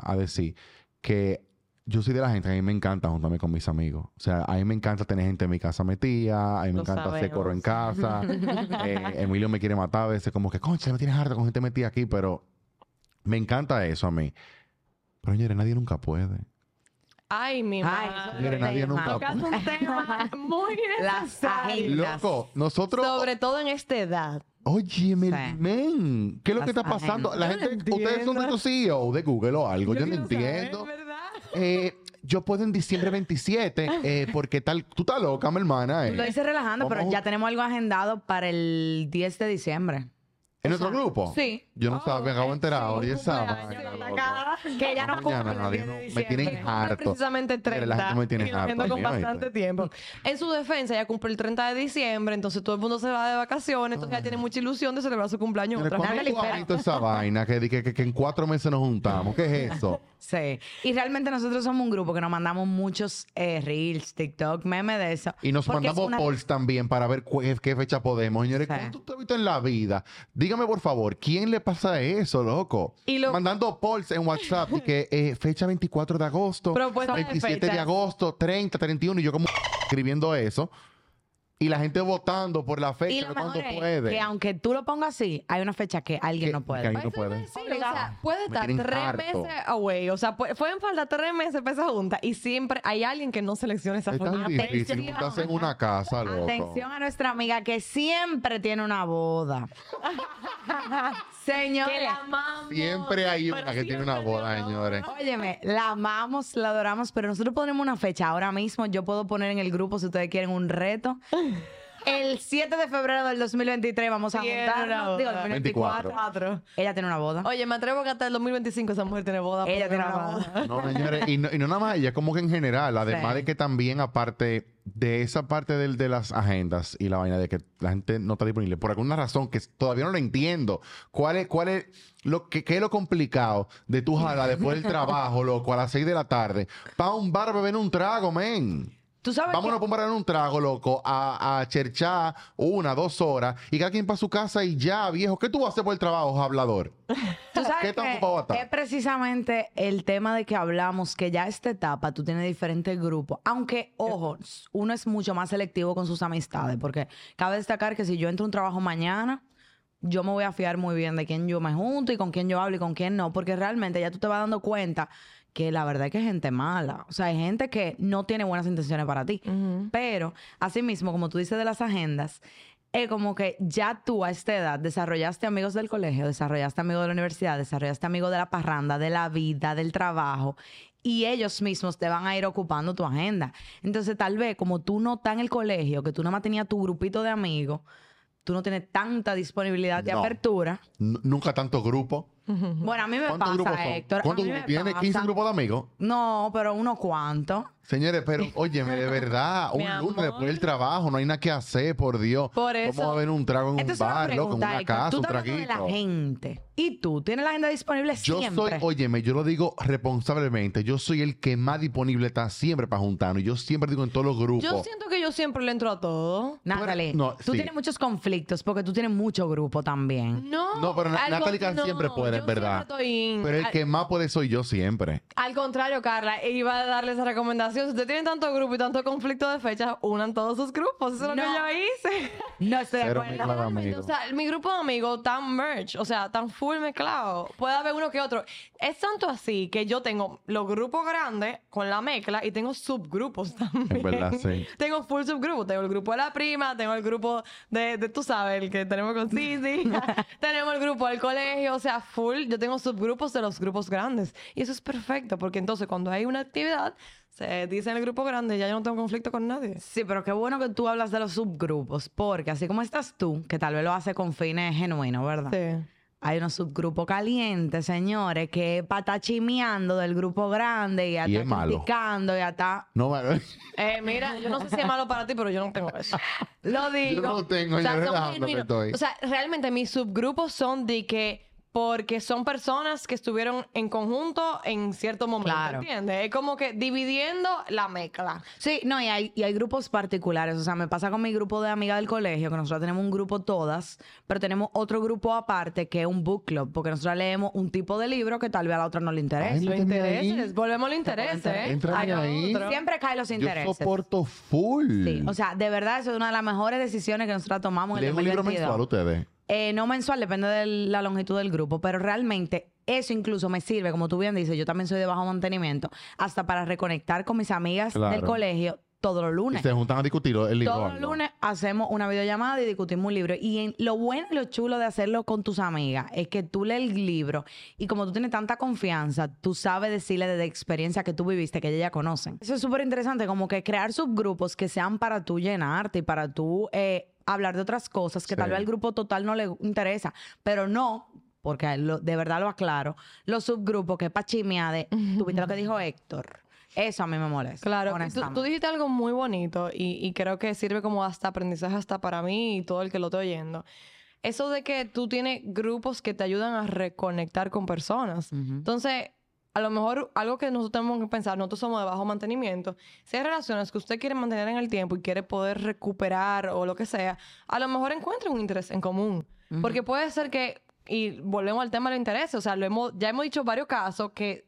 S2: a- a decir que yo soy de la gente que a mí me encanta juntarme con mis amigos. O sea, a mí me encanta tener gente en mi casa metida, a mí me
S1: Lo
S2: encanta hacer coro en casa. Eh, Emilio me quiere matar a veces como que, concha, me tienes harta con gente metida aquí, pero me encanta eso a mí. Pero señores, nadie nunca puede.
S1: Ay, mi
S3: Ay,
S1: madre.
S2: Mire, nadie nunca
S1: Tocas un tema muy
S3: Las
S1: necesario.
S3: agendas.
S2: Loco, nosotros...
S1: Sobre todo en esta edad.
S2: Oye,
S3: Sí.
S2: men, ¿qué es lo que
S3: Las
S2: está pasando?
S3: agendas.
S2: La gente, ustedes son de
S1: entiendo.
S2: estos CEO de Google o algo, yo, no entiendo. Eh, yo puedo en diciembre 27, eh, porque tal, tú estás loca, mi hermana. eh.
S3: Lo hice relajando, pero
S2: Vamos-
S3: ya tenemos algo agendado para el 10 de diciembre.
S2: ¿En nuestro grupo?
S3: Sí.
S2: Yo no sabía, me acabo de enterar.
S1: Cumpleaños,
S2: vaina,
S1: la
S2: loco.
S1: cara.
S3: Que ya no
S2: Mañana
S3: cumple el
S2: nadie
S3: 10 de
S2: no- me tienen harto.
S1: precisamente 30.
S2: Mira, la gente me tiene
S1: y la
S2: harto
S1: gente con bastante tiempo. En su defensa, ella cumple el 30 de diciembre, entonces todo el mundo se va de vacaciones, entonces ella tiene mucha ilusión de celebrar su cumpleaños
S2: Mira,
S1: otra
S2: ¿Cuándo
S1: vez.
S2: tú has visto esa vaina que, que, que- que en cuatro meses nos juntamos? ¿Qué es eso?
S3: Sí. Y realmente nosotros somos un grupo que nos mandamos muchos eh, reels, TikTok, memes de eso.
S2: Y nos
S3: Porque es
S2: mandamos
S3: una-
S2: polls también para ver qué fecha podemos. Señores,
S3: Sí.
S2: ¿cuánto tú has visto en la vida? Dígame, por favor, ¿quién le pasa eso, loco?
S1: Y lo-
S2: Mandando polls en WhatsApp y que eh, fecha 24 de agosto,
S1: Propuesta de
S2: 27 de
S1: fechas.
S2: agosto, 30, 31, y yo como escribiendo eso. Y la gente votando por la
S3: Y
S2: fecha
S3: lo
S2: cuándo
S3: mejor es
S2: puede.
S3: que aunque tú lo pongas así, hay una fecha que alguien
S2: Que-
S3: no
S2: que
S3: puede.
S2: alguien no puede.
S1: Sí, o sea, puede
S2: Me
S1: estar
S2: tienen
S1: tres
S2: harto.
S1: meses away. O sea, pu- pueden faltar tres meses para esa junta y siempre hay alguien que no selecciona esa
S2: Es tan difícil. Estás en una casa, loco.
S3: Atención a nuestra amiga que siempre tiene una boda.
S1: Que
S3: Señores,
S1: la amamos.
S2: Siempre hay
S1: pero
S2: una que tiene una boda, señores.
S3: óyeme, la amamos, la adoramos, pero nosotros ponemos una fecha ahora mismo. Yo puedo poner en el grupo si ustedes quieren un reto. El 7 de febrero del 2023 vamos a
S1: Tiene una
S3: juntarnos. Digo, el
S1: boda.
S3: 2024.
S1: 24.
S3: Ella tiene una boda.
S1: Oye, me atrevo que hasta el 2025 esa mujer tiene boda.
S3: Ella tiene una boda.
S2: No, señores, y no, y no nada más ella, como que en general, además
S3: Sí.
S2: de que también aparte de esa parte del, de las agendas y la vaina de que la gente no está disponible, por alguna razón que todavía no lo entiendo, ¿cuál es, cuál es lo que qué es lo complicado de tu jala después del trabajo, loco, a las 6 de la tarde, para un bar beber un trago, men?
S3: Tú sabes
S2: Vámonos
S3: que-
S2: a beber un trago, loco, a, a cherchar una, dos horas y cada quien para su casa y ya, viejo. ¿Qué tú vas a hacer por el trabajo, hablador?
S3: Tú sabes
S2: ¿Qué tan ocupado está?
S3: es precisamente el tema de que hablamos, que ya esta etapa tú tienes diferentes grupos. Aunque, ojo, uno es mucho más selectivo con sus amistades, porque cabe destacar que si yo entro a un trabajo mañana, yo me voy a fiar muy bien de quién yo me junto y con quién yo hablo y con quién no, porque realmente ya tú te vas dando cuenta que la verdad es que hay gente mala. O sea, hay gente que no tiene buenas intenciones para ti.
S1: Ujú.
S3: Pero, asimismo, como tú dices de las agendas, es como que ya tú a esta edad desarrollaste amigos del colegio, desarrollaste amigos de la universidad, desarrollaste amigos de la parranda, de la vida, del trabajo. Y ellos mismos te van a ir ocupando tu agenda. Entonces, tal vez, como tú no estás en el colegio, que tú nada más tenías tu grupito de amigos, tú no tienes tanta disponibilidad de
S2: No.
S3: apertura.
S2: N- nunca tanto grupo.
S3: Bueno, a mí me
S2: ¿Cuántos grupos
S3: pasa,
S2: son?
S3: Héctor. a
S2: ¿Cuántos
S3: mí
S2: grupos
S3: me
S2: tiene?
S3: pasa.
S2: ¿15 grupos de amigos?
S3: No, pero unos cuantos.
S2: Señores, pero óyeme, de verdad, un lunes después del trabajo, no hay nada que hacer, por Dios.
S1: Por eso-
S2: Vamos a ver un trago en un bar, loco, en una casa,
S3: Tú
S2: un
S3: hablando de
S2: traguito.
S3: la gente. ¿Y tú? ¿Tienes la agenda disponible
S2: Yo
S3: siempre?
S2: soy, óyeme, yo lo digo responsablemente, yo soy el que más disponible está siempre para juntarnos. Yo siempre digo en todos los grupos.
S1: Yo siento que yo siempre le entro a todo.
S3: Natalie,
S2: no,
S3: tú
S2: sí.
S3: tienes muchos conflictos porque tú tienes mucho grupo también.
S1: No.
S2: No, pero Na-
S1: al
S2: Natalie siempre puede,
S1: yo
S2: es verdad.
S1: siempre estoy in.
S2: Pero el
S1: Al-
S2: que más puede soy yo siempre.
S1: Al contrario, Carla, iba a darle esa recomendación. Si usted tiene tanto grupo y tanto conflicto de fechas, unan todos sus grupos. Eso es lo
S3: No.
S1: que yo hice.
S3: No estoy de acuerdo.
S1: O sea, mi grupo de amigos tan merch, o sea, tan full mezclado. Puede haber uno que otro. Es tanto así que yo tengo los grupos grandes con la mezcla y tengo subgrupos también.
S2: Es verdad, sí.
S1: Tengo full subgrupos. Tengo el grupo de la prima, tengo el grupo de, de tú sabes, el que tenemos con Sisi. tenemos el grupo del colegio, o sea, full. Yo tengo subgrupos de los grupos grandes. Y eso es perfecto, porque entonces cuando hay una actividad, se dice en el grupo grande, ya yo no tengo conflicto con nadie.
S3: Sí, pero qué bueno que tú hablas de los subgrupos, porque así como estás tú, que tal vez lo hace con fines genuinos, ¿verdad?
S1: Sí.
S3: Hay unos subgrupos calientes, señores, que para estar chimeando del grupo grande y ya
S2: Y
S3: está
S2: es malo.
S3: criticando, ya está.
S2: No, me-
S1: Eh, mira, yo no sé si es malo para ti, pero yo no tengo eso. Lo digo.
S2: Yo no tengo,
S1: o sea,
S2: yo
S1: son
S2: relajando que
S1: genuinos.
S2: estoy.
S1: O sea, realmente mis subgrupos son de que porque son personas que estuvieron en conjunto en cierto momento,
S3: Claro.
S1: ¿entiendes? Es como que dividiendo la mezcla.
S3: Sí, no, y hay, y hay grupos particulares. O sea, me pasa con mi grupo de amigas del colegio, que nosotros tenemos un grupo todas, pero tenemos otro grupo aparte que es un book club, porque nosotros leemos un tipo de libro que tal vez a la otra no le interesa.
S2: Ay,
S1: Los intereses. Volvemos al interés, ¿eh?
S2: Entra ahí.
S1: otro.
S3: Siempre caen los
S2: yo
S3: intereses.
S2: soporto full.
S3: Sí, o sea, de verdad, eso es una de las mejores decisiones que nosotros tomamos en el
S2: ¿Leen un libro
S3: 2022.
S2: mensual ustedes?
S3: Eh, no mensual, depende de la longitud del grupo, pero realmente eso incluso me sirve, como tú bien dices, yo también soy de bajo mantenimiento, hasta para reconectar con mis amigas
S2: Claro.
S3: del colegio todos los
S2: Y
S3: lunes.
S2: se juntan a discutir el libro.
S3: Todos los lunes hacemos una videollamada y discutimos un libro. Y en- lo bueno y lo chulo de hacerlo con tus amigas es que tú lees el libro y como tú tienes tanta confianza, tú sabes decirle de la experiencia que tú viviste, que ellas ya conocen. Eso es súper interesante, como que crear subgrupos que sean para tú llenarte y para tú eh, hablar de otras cosas que
S2: Sí.
S3: tal vez al grupo total no le interesa, pero no. Porque lo- de verdad lo aclaro. Los subgrupos que es para chimear de. Tuviste lo que dijo Héctor. Eso a mí me molesta.
S1: Claro, tú, dijiste algo muy bonito y, y creo que sirve como hasta aprendizaje hasta para mí y todo el que lo esté oyendo. Eso de que tú tienes grupos que te ayudan a reconectar con personas. Entonces, a lo mejor algo que nosotros tenemos que pensar, nosotros somos de bajo mantenimiento, si hay relaciones que usted quiere mantener en el tiempo y quiere poder recuperar o lo que sea, a lo mejor encuentre un interés en común. Porque puede ser que, y volvemos al tema del interés, o sea, lo hemos, ya hemos dicho varios casos que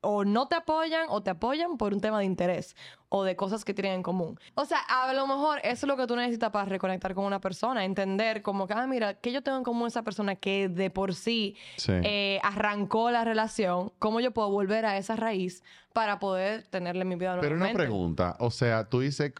S1: o no te apoyan o te apoyan por un tema de interés o de cosas que tienen en común. O sea, a lo mejor eso es lo que tú necesitas para reconectar con una persona, entender como que, ah, mira, ¿qué yo tengo en común esa persona que de por sí,
S2: Sí.
S1: eh, arrancó la relación? ¿Cómo yo puedo volver a esa raíz para poder tenerle mi vida
S2: Pero una
S1: nuevamente?
S2: pregunta, o sea, tú dices,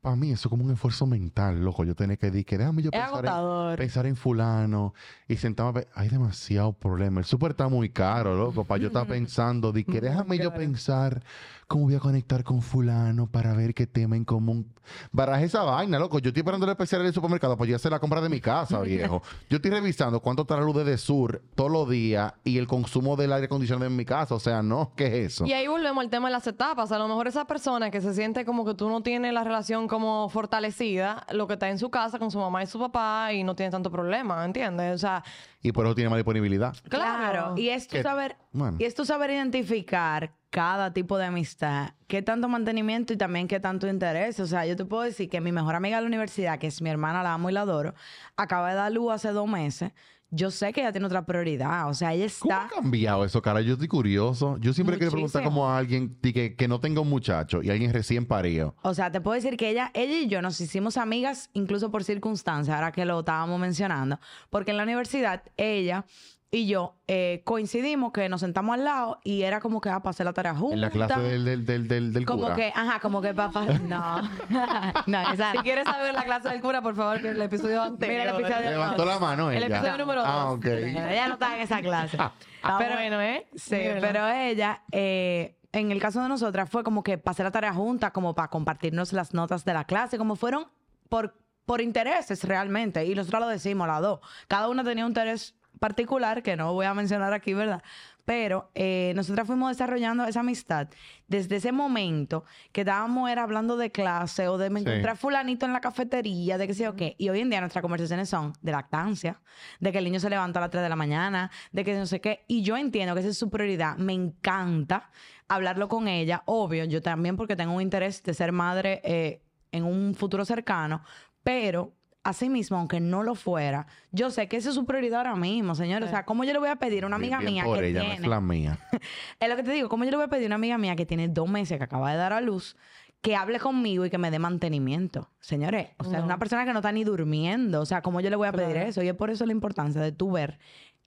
S2: para mí eso es como un esfuerzo mental, loco. Yo tenía que decir que déjame yo pensar en, pensar en fulano y sentarme a ver, hay demasiado problema. El súper está muy caro, loco, para yo estar pensando, di que déjame yo pensar cómo voy a conectar con fulano para ver qué tema en común. Baraje esa vaina, loco. Yo estoy esperando el especial del supermercado para yo hacer la compra de mi casa, viejo. Yo estoy revisando cuánto está la luz de sur todos los días y el consumo del aire acondicionado en mi casa. O sea, no, ¿qué es eso?
S1: Y ahí volvemos al tema de las etapas. A lo mejor esa persona que se siente como que tú no tienes la relación como fortalecida, lo que está en su casa con su mamá y su papá y no tiene tanto problema, ¿entiendes? O sea,
S2: Y por eso tiene más disponibilidad.
S1: claro.
S3: Y es tu
S2: Que-
S3: saber,
S2: bueno.
S3: y es tu saber identificar cada tipo de amistad, qué tanto mantenimiento y también qué tanto interés. O sea, yo te puedo decir que mi mejor amiga de la universidad, que es mi hermana, la amo y la adoro, acaba de dar luz hace dos meses. Yo sé que ella tiene otra prioridad. O sea, ella
S2: ¿Cómo
S3: está.
S2: ha cambiado eso, cara? Yo estoy curioso. Yo siempre quiero preguntar como a alguien que, que no tenga un muchacho y alguien recién parido.
S3: O sea, te puedo decir que ella, ella y yo nos hicimos amigas incluso por circunstancias, ahora que lo estábamos mencionando, porque en la universidad ella y yo eh, coincidimos que nos sentamos al lado y era como que a pasar la tarea juntas.
S2: En la clase del, del, del, del, del
S3: Como
S2: cura.
S3: que, ajá, como que papá, no. no, esa
S1: Si quieres saber la clase del cura, por favor, mira el episodio anterior.
S3: Mira el episodio-
S2: Levantó la mano
S1: El
S2: ella.
S1: episodio número
S2: Ah,
S1: dos.
S2: ok.
S3: Ella no estaba en esa clase.
S1: Está
S3: pero,
S1: bueno, ¿eh?
S3: Sí, pero ella, eh, en el caso de nosotras, fue como que pasé la tarea juntas, como para compartirnos las notas de la clase, como fueron por, por intereses realmente. Y nosotros lo decimos, las dos. Cada una tenía un interés particular, que no voy a mencionar aquí, ¿verdad? Pero eh, nosotras fuimos desarrollando esa amistad desde ese momento que estábamos era hablando de clase o de me
S2: Sí.
S3: encontré a fulanito en la cafetería, de qué sé yo qué. Y hoy en día nuestras conversaciones son de lactancia, de que el niño se levanta a las 3 de la mañana, de que no sé qué. Y yo entiendo que esa es su prioridad. Me encanta hablarlo con ella. Obvio, yo también porque tengo un interés de ser madre eh, en un futuro cercano, pero... Asimismo, aunque no lo fuera, yo sé que esa es su prioridad ahora mismo, señor. O sea, ¿cómo yo le voy a pedir a una
S2: Bien,
S3: amiga
S2: bien
S3: mía
S2: por
S3: que
S2: ella,
S3: tiene...
S2: no es la mía.
S3: Es lo que te digo, ¿cómo yo le voy a pedir a una amiga mía que tiene dos meses, que acaba de dar a luz, que hable conmigo y que me dé mantenimiento? Señores, o sea, es
S1: No.
S3: una persona que no está ni durmiendo. O sea, ¿cómo yo le voy a pedir
S1: Claro.
S3: eso? Y es por eso la importancia de tú ver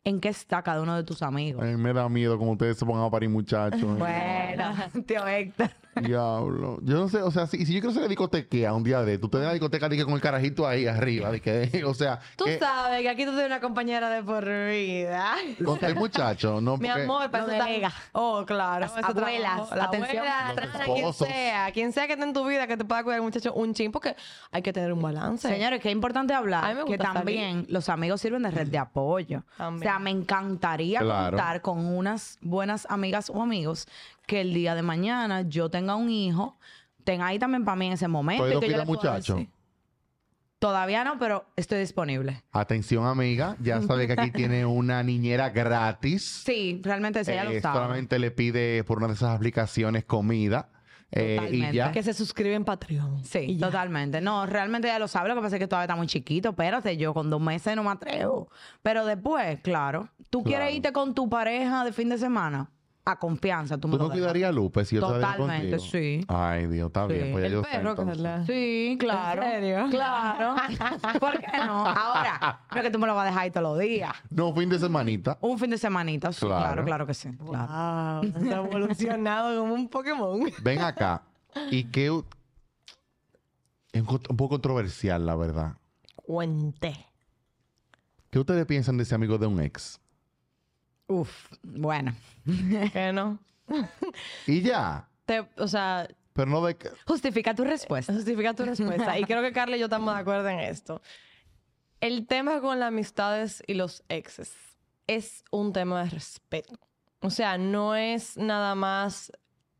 S3: en qué está cada uno de tus amigos.
S2: Me da miedo como ustedes se pongan a parir muchachos.
S3: Bueno, tío Héctor.
S2: Diablo. Yo no sé, o sea, si, si yo quiero hacer discotequea un día de tú te ves la discoteca di que con el carajito ahí arriba, de que, o sea,
S1: Tú
S2: que-
S1: sabes que aquí tú tienes una compañera de por vida.
S2: con el muchacho, no
S1: Mi
S2: porque-
S1: amor, para
S3: Lo
S1: eso está-. Oh, claro.
S3: Las abuelas,
S1: trabajo. La
S3: atención.
S1: abuela, quien sea. Quien sea que esté en tu vida que te pueda cuidar el muchacho un chin, porque hay que tener un balance.
S3: Señores, que es importante hablar
S1: A mí me
S3: que también los amigos sirven de red de apoyo.
S1: También.
S3: O sea, me encantaría
S2: Claro.
S3: contar con unas buenas amigas o amigos que el día de mañana yo tenga un hijo, tenga ahí también para mí en ese momento.
S2: Todavía
S3: y que yo
S2: cuida
S3: le pueda
S2: muchacho.
S3: decir, Todavía no, pero estoy disponible.
S2: Atención, amiga, ya sabe que aquí tiene una niñera gratis.
S3: Sí, realmente sí,
S2: Eh,
S3: lo sabe.
S2: solamente le pide por una de esas aplicaciones comida eh, y
S3: Totalmente.
S2: ya.
S1: Que se suscribe en Patreon.
S3: Sí,
S1: Y ya.
S3: totalmente. No, realmente ella lo sabe. Lo que pasa es que todavía está muy chiquito. Espérate, yo con dos meses no me atrevo. Pero después, claro, tú quieres irte con tu pareja de fin de semana a confianza. Tú, me
S2: ¿Tú no
S3: dejas.
S2: cuidarías a Lupe si yo estuviera
S3: Totalmente, sí.
S2: Ay, Dios, está
S3: Sí.
S2: bien. Pues ya
S1: El
S2: yo sé,
S1: perro. Carla.
S3: Sí, claro.
S1: serio?
S3: Claro. ¿Por qué no? Ahora, no es que tú me lo vas a dejar ahí todos los días.
S2: No, fin de semanita.
S3: Un fin de semanita, sí, claro,
S2: Claro.
S3: claro, que sí. Claro.
S1: Wow, está evolucionado como un Pokémon.
S2: Ven acá. Y que u- es un, un poco controversial, la verdad.
S1: Cuente.
S2: ¿Qué ustedes piensan de ese amigo de un ex?
S3: Uf, bueno.
S1: ¿Qué no?
S2: Y ya.
S1: Te- o sea,
S2: Pero no de que...
S3: Justifica tu respuesta.
S1: justifica tu respuesta. Y creo que Carla y yo estamos de acuerdo en esto. El tema con las amistades y los exes es un tema de respeto. O sea, no es nada más...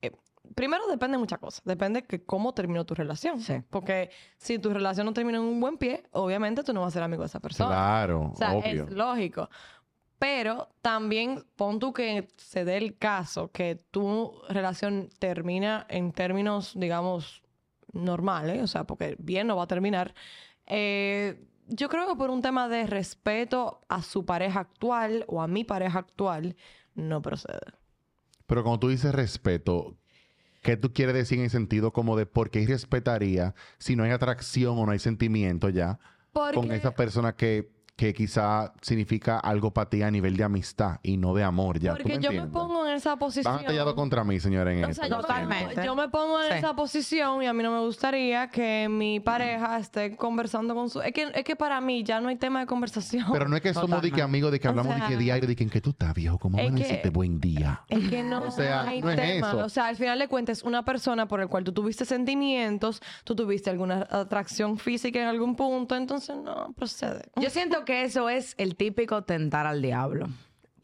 S1: eh, primero depende de muchas cosas. Depende de cómo terminó tu relación.
S3: Sí.
S1: Porque si tu relación no terminó en un buen pie, obviamente tú no vas a ser amigo de esa persona.
S2: Claro,
S1: O sea,
S2: obvio.
S1: es lógico. Pero también pon tú que se dé el caso que tu relación termina en términos, digamos, normales, o sea, porque bien no va a terminar. Eh, yo creo que por un tema de respeto a su pareja actual o a mi pareja actual, no procede.
S2: Pero cuando tú dices respeto, ¿qué tú quieres decir en el sentido como de por qué respetaría si no hay atracción o no hay sentimiento ya con esa persona que, que quizá significa algo para ti a nivel de amistad y no de amor ya? ¿Tú
S1: Porque yo me pongo en esa posición.
S2: Van atallado contra mí, señora, en
S1: O
S2: esto.
S1: sea, yo, me.
S3: Totalmente.
S1: pongo, yo me pongo en
S3: Sí.
S1: esa posición y a mí no me gustaría que mi pareja esté conversando con su... Es que, es que para mí ya no hay tema de conversación.
S2: Pero no es que somos de que
S3: Totalmente.
S2: amigos, de que
S1: O
S2: hablamos de que
S1: sea,
S2: diario, de que en que tú estás viejo, ¿cómo
S1: es
S2: van a decirte buen día?
S1: Es que no,
S2: O sea,
S1: hay
S2: no es
S1: tema.
S2: eso.
S1: O sea, al final de cuentas, es una persona por el cual tú tuviste sentimientos, tú tuviste alguna atracción física en algún punto, entonces no procede.
S3: Yo siento que eso es el típico tentar al diablo.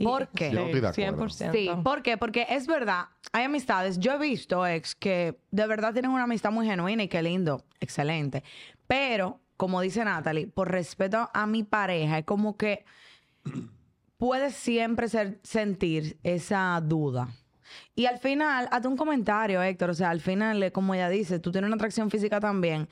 S3: ¿Por qué?
S2: Yo no estoy de acuerdo.
S1: 100%.
S3: Sí, ¿por qué? Porque es verdad, hay amistades, yo he visto ex que de verdad tienen una amistad muy genuina y qué lindo, excelente. Pero, como dice Natalie, por respeto a mi pareja, es como que puedes siempre ser- sentir esa duda. Y al final, hazte un comentario, Héctor. O sea, al final, eh, como ella dice, tú tienes una atracción física también.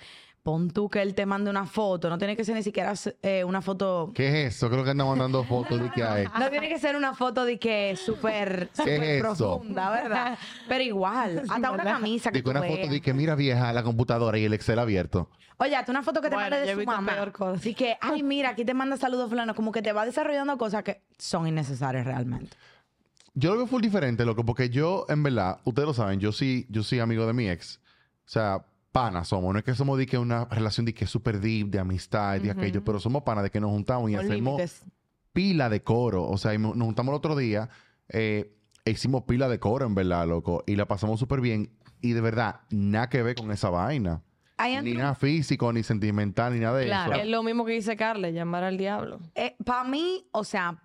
S3: Pon tú que él te mande una foto. No tiene que ser ni siquiera eh, una foto
S2: ¿Qué es eso? Creo que andan mandando fotos de que hay.
S3: no tiene que ser una foto de que es súper
S2: es
S3: profunda, ¿verdad? Pero igual, hasta una camisa que tú
S2: una foto de que mira vieja la computadora y el Excel abierto.
S3: Oye, hasta una foto que te
S1: Bueno,
S3: de su mamá.
S1: peor cosa.
S3: Así que, ay, mira, aquí te manda saludos fulano. Como que te va desarrollando cosas que son innecesarias realmente.
S2: Yo lo veo full diferente, loco, porque yo, en verdad, ustedes lo saben, yo sí, yo soy amigo de mi ex. O sea, panas somos. No es que somos de que una relación de que es súper deep, de amistad, de aquello, pero somos panas de que nos juntamos y
S1: Con
S2: hacemos
S1: límites.
S2: pila de coro. O sea, nos juntamos el otro día, eh, e hicimos pila de coro, en verdad, loco, y la pasamos súper bien. Y de verdad, nada que ver con esa vaina. Ni nada físico, ni sentimental, ni nada de
S3: Claro.
S2: eso.
S1: Es lo mismo que dice Carle, llamar al diablo.
S3: Para Eh, mí, o sea,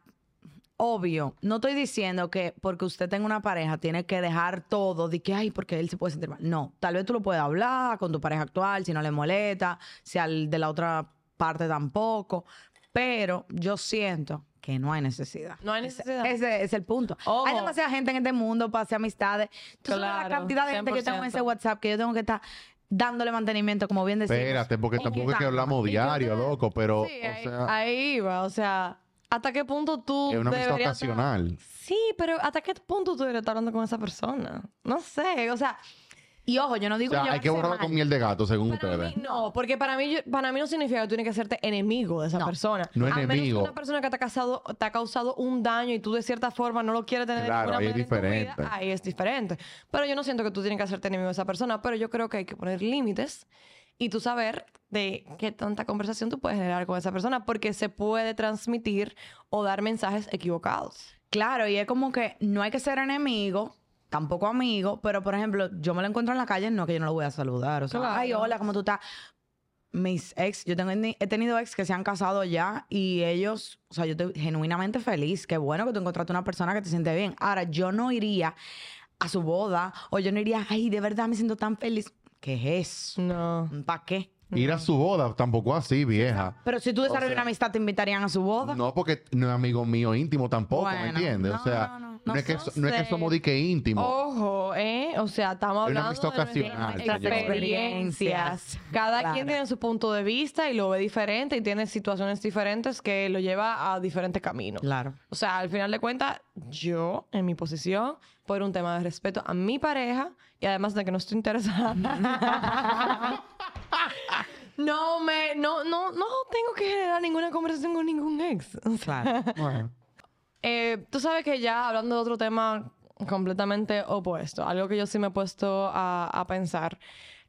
S3: obvio, no estoy diciendo que porque usted tenga una pareja tiene que dejar todo de que, ay, porque él se puede sentir mal. No, tal vez tú lo puedes hablar con tu pareja actual, si no le molesta, si al de la otra parte tampoco, pero yo siento que no hay necesidad.
S1: No hay necesidad.
S3: Ese es el punto.
S1: Ojo.
S3: Hay demasiada gente en este mundo para hacer amistades. Tú sabes la
S1: Claro,
S3: cantidad de gente que tengo en ese
S1: 100%.
S3: WhatsApp que yo tengo que estar dándole mantenimiento, como bien decimos.
S2: Espérate, porque tampoco es que hablamos diario, loco, pero,
S1: Sí,
S2: o
S1: ahí,
S2: sea,
S1: ahí va. O sea, ¿hasta qué punto tú
S2: es una amistad
S1: deberías-
S2: ocasional.
S1: Sí, pero ¿hasta qué punto tú deberías estar hablando con esa persona? No sé, o sea...
S3: Y ojo, yo no
S2: O
S3: digo
S2: sea, hay
S3: llevarse
S2: que borrarla
S3: mal.
S2: con miel de gato, según
S1: Para
S2: ustedes.
S1: mí no, porque para mí, yo- para mí no significa que tú tienes que hacerte enemigo de esa
S3: No.
S1: persona.
S2: No
S1: A menos que
S2: enemigo.
S1: una persona que te ha, causado, te ha causado un daño y tú de cierta forma no lo quieres tener
S2: Claro, ahí
S1: ninguna
S2: es
S1: manera en tu
S2: diferente.
S1: vida, ahí es diferente. Pero yo no siento que tú tienes que hacerte enemigo de esa persona, pero yo creo que hay que poner límites y tú saber de qué tanta conversación tú puedes generar con esa persona porque se puede transmitir o dar mensajes equivocados.
S3: Claro, y es como que no hay que ser enemigo, tampoco amigo, pero por ejemplo, yo me lo encuentro en la calle, no que yo no lo voy a saludar. O sea,
S1: Claro.
S3: ay, hola, ¿cómo tú estás? Mis ex, yo tengo, he tenido ex que se han casado ya y ellos, o sea, yo estoy genuinamente feliz. Qué bueno que tú encontraste una persona que te siente bien. Ahora, yo no iría a su boda o yo no iría, ay, de verdad me siento tan feliz. ¿Qué es eso?
S1: No.
S3: ¿Para qué?
S2: Ir a su boda, tampoco así, vieja.
S3: Pero si tú desarrollas
S2: sea,
S3: una amistad, ¿te invitarían a su boda?
S2: No, porque no es amigo mío íntimo tampoco, ¿me
S3: Bueno,
S2: entiendes?
S3: no,
S2: o sea,
S3: no, no,
S2: no, es que,
S1: no
S2: so- no es que
S1: sé.
S2: somos de que íntimo.
S1: Ojo, ¿eh? O sea, estamos
S2: Es una
S1: hablando
S2: amistad
S1: de nuestras
S2: ocasional,
S3: señora.
S1: experiencias. Cada
S3: Claro.
S1: quien tiene su punto de vista y lo ve diferente y tiene situaciones diferentes que lo lleva a diferentes caminos.
S3: Claro.
S1: O sea, al final de cuentas, yo, en mi posición, por un tema de respeto a mi pareja y además de que no estoy interesada. no me, no, no, no tengo que generar ninguna conversación con ningún ex. O sea,
S3: Claro.
S2: Bueno.
S1: eh, tú sabes que ya hablando de otro tema completamente opuesto, algo que yo sí me he puesto a, a pensar,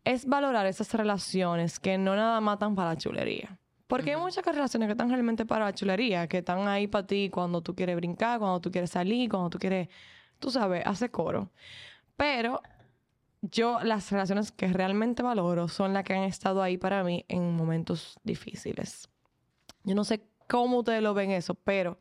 S1: es valorar esas relaciones que no nada matan para la chulería. Porque hay muchas relaciones que están realmente para la chulería, que están ahí para ti cuando tú quieres brincar, cuando tú quieres salir, cuando tú quieres, tú sabes, hacer coro. Pero yo las relaciones que realmente valoro son las que han estado ahí para mí en momentos difíciles. Yo no sé cómo ustedes lo ven eso, pero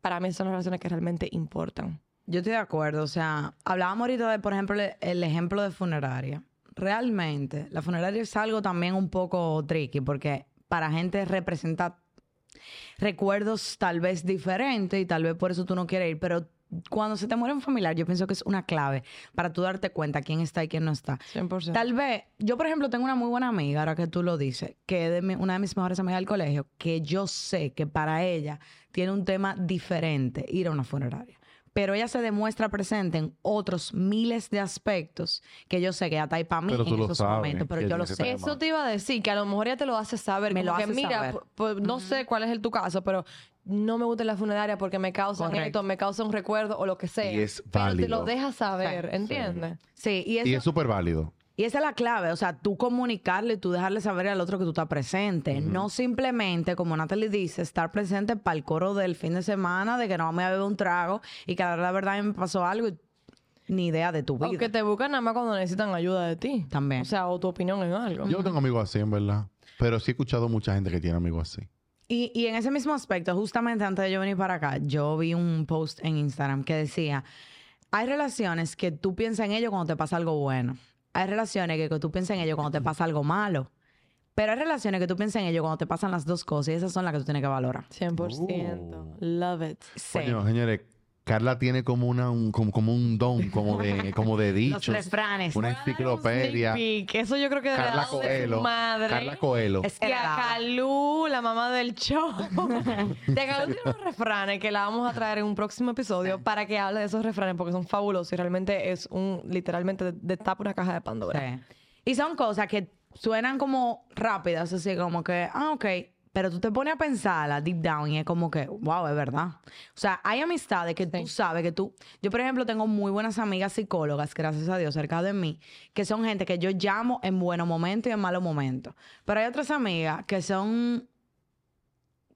S1: para mí son las relaciones que realmente importan.
S3: Yo estoy de acuerdo. O sea, hablábamos ahorita de, por ejemplo, el, ejemplo de funeraria. Realmente, la funeraria es algo también un poco tricky porque para gente representa recuerdos tal vez diferentes y tal vez por eso tú no quieres ir, pero cuando se te muere un familiar, yo pienso que es una clave para tú darte cuenta quién está y quién no está.
S1: 100%.
S3: Tal vez, yo por ejemplo tengo una muy buena amiga, ahora que tú lo dices, que es de mi- una de mis mejores amigas del colegio, que yo sé que para ella tiene un tema diferente ir a una funeraria. Pero ella se demuestra presente en otros miles de aspectos que yo sé que ella está ahí para mí
S2: Pero
S3: en esos
S2: sabes,
S3: momentos, pero
S2: que
S3: yo lo sé.
S1: Eso te iba a decir, que a lo mejor ella te lo hace saber.
S3: Me
S1: como
S3: lo
S1: que,
S3: hace
S1: mira,
S3: saber.
S1: pu- pues, no sé cuál es el tu caso, pero no me gusta la funeraria porque me causan
S3: Correcto.
S1: esto, me causa un recuerdo o lo que sea.
S2: Y es
S1: Pero te lo
S2: válido.
S1: deja saber,
S3: Sí,
S1: ¿entiendes?
S3: Sí, y, eso,
S2: Y es súper válido.
S3: Y esa es la clave, o sea, tú comunicarle, tú dejarle saber al otro que tú estás presente, no simplemente, como Natalie dice, estar presente para el coro del fin de semana, de que no me a beber un trago y que la verdad me pasó algo y ni idea de tu vida.
S1: O que te buscan nada más cuando necesitan ayuda de ti.
S3: También.
S1: O sea, o tu opinión en algo.
S2: Yo no tengo amigos así, en verdad. Pero sí he escuchado mucha gente que tiene amigos así.
S3: Y, y en ese mismo aspecto, justamente antes de yo venir para acá, yo vi un post en Instagram que decía, hay relaciones que tú piensas en ello cuando te pasa algo bueno. Hay relaciones que, que tú piensas en ello cuando te pasa algo malo. Pero hay relaciones que tú piensas en ello cuando te pasan las dos cosas y esas son las que tú tienes que valorar.
S1: 100%.
S2: Uh.
S1: Love it.
S3: Sí.
S2: Coño, señores, Carla tiene como una un, como, como un don, como de, como de
S3: Los
S2: dichos.
S3: refranes.
S2: Una enciclopedia.
S1: Eso yo creo que
S2: Carla
S1: de su
S2: Coelho.
S1: madre.
S2: Carla Coelho.
S3: Es
S1: Y a. Calú, la mamá del show. de Calú tiene unos refranes que la vamos a traer en un próximo episodio para que hable de esos refranes porque son fabulosos y realmente es un, literalmente, destapa una caja de Pandora.
S3: Sí. Y son cosas que suenan como rápidas, así como que, ah, ok. Pero tú te pones a pensarla deep down y es como que, wow, es verdad. O sea, hay amistades que tú sabes que tú. Yo, por ejemplo, tengo muy buenas amigas psicólogas, gracias a Dios, cerca de mí, que son gente que yo llamo en buenos momentos y en malos momentos. Pero hay otras amigas que son.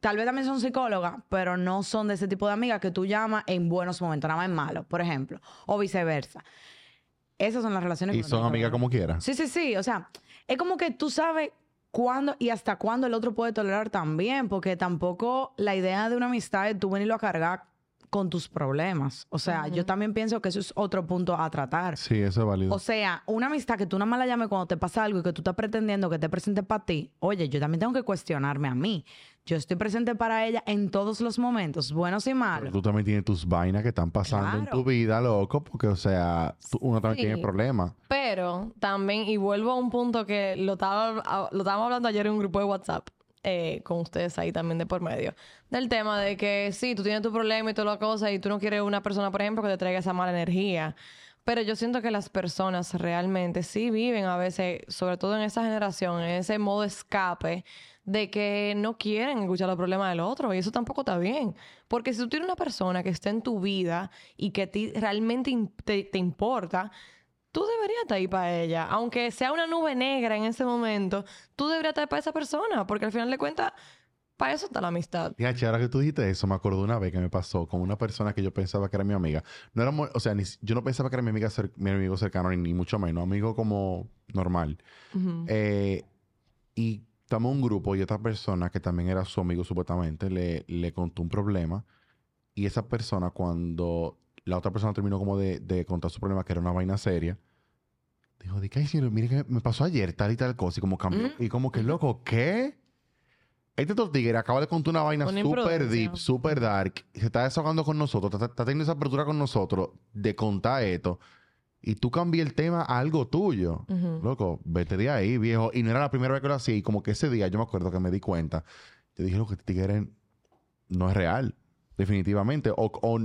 S3: Tal vez también son psicólogas, pero no son de ese tipo de amigas que tú llamas en buenos momentos, nada más en malos, por ejemplo. O viceversa. Esas son las relaciones que
S2: Y son amigas como quiera.
S3: Sí, sí, sí. O sea, es como que tú sabes cuándo y hasta cuándo el otro puede tolerar también, porque tampoco la idea de una amistad es tú venirlo a cargar con tus problemas. O sea, yo también pienso que eso es otro punto a tratar.
S2: Sí, eso es válido.
S3: O sea, una amistad que tú nada más la llames cuando te pasa algo y que tú estás pretendiendo que te presente para ti, oye, yo también tengo que cuestionarme a mí. Yo estoy presente para ella en todos los momentos, buenos y
S2: Pero
S3: malos.
S2: tú también tienes tus vainas que están pasando en tu vida, loco, porque, o sea, tú- uno también
S1: Sí.
S2: tiene problemas.
S1: Pero también, y vuelvo a un punto que lo, estaba, lo estábamos hablando ayer en un grupo de WhatsApp, eh, con ustedes ahí también de por medio, del tema de que sí, tú tienes tu problema y toda la cosa, y tú no quieres una persona, por ejemplo, que te traiga esa mala energía. Pero yo siento que las personas realmente sí viven a veces, sobre todo en esa generación, en ese modo escape de que no quieren escuchar los problemas del otro y eso tampoco está bien. Porque si tú tienes una persona que está en tu vida y que ti realmente te, te importa, tú deberías estar ahí para ella. Aunque sea una nube negra en ese momento, tú deberías estar para esa persona porque al final de cuentas, para eso está la amistad.
S2: Fíjate, ahora que tú dijiste eso, me acuerdo de una vez que me pasó con una persona que yo pensaba que era mi amiga. No era, o sea, ni yo no pensaba que era mi amiga mi amigo cercano, ni, ni mucho menos, amigo como normal.
S1: Ujú.
S2: Eh, y estamos en un grupo y esta persona, que también era su amigo supuestamente, le, le contó un problema. Y esa persona, cuando la otra persona terminó como de, de contar su problema, que era una vaina seria, dijo, di que, ay, señor, mire que me pasó ayer tal y tal cosa. Y como cambió. Y como que, loco, ¿qué? Este tortiguero acaba de contar una vaina súper deep, súper dark. y Se está desahogando con nosotros. Está, está teniendo esa apertura con nosotros de contar esto. Y tú cambias el tema a algo tuyo. Loco, vete de ahí, viejo. Y no era la primera vez que lo hacía. Y como que ese día yo me acuerdo que me di cuenta. Yo dije, lo que este tigre no es real. Definitivamente. O, o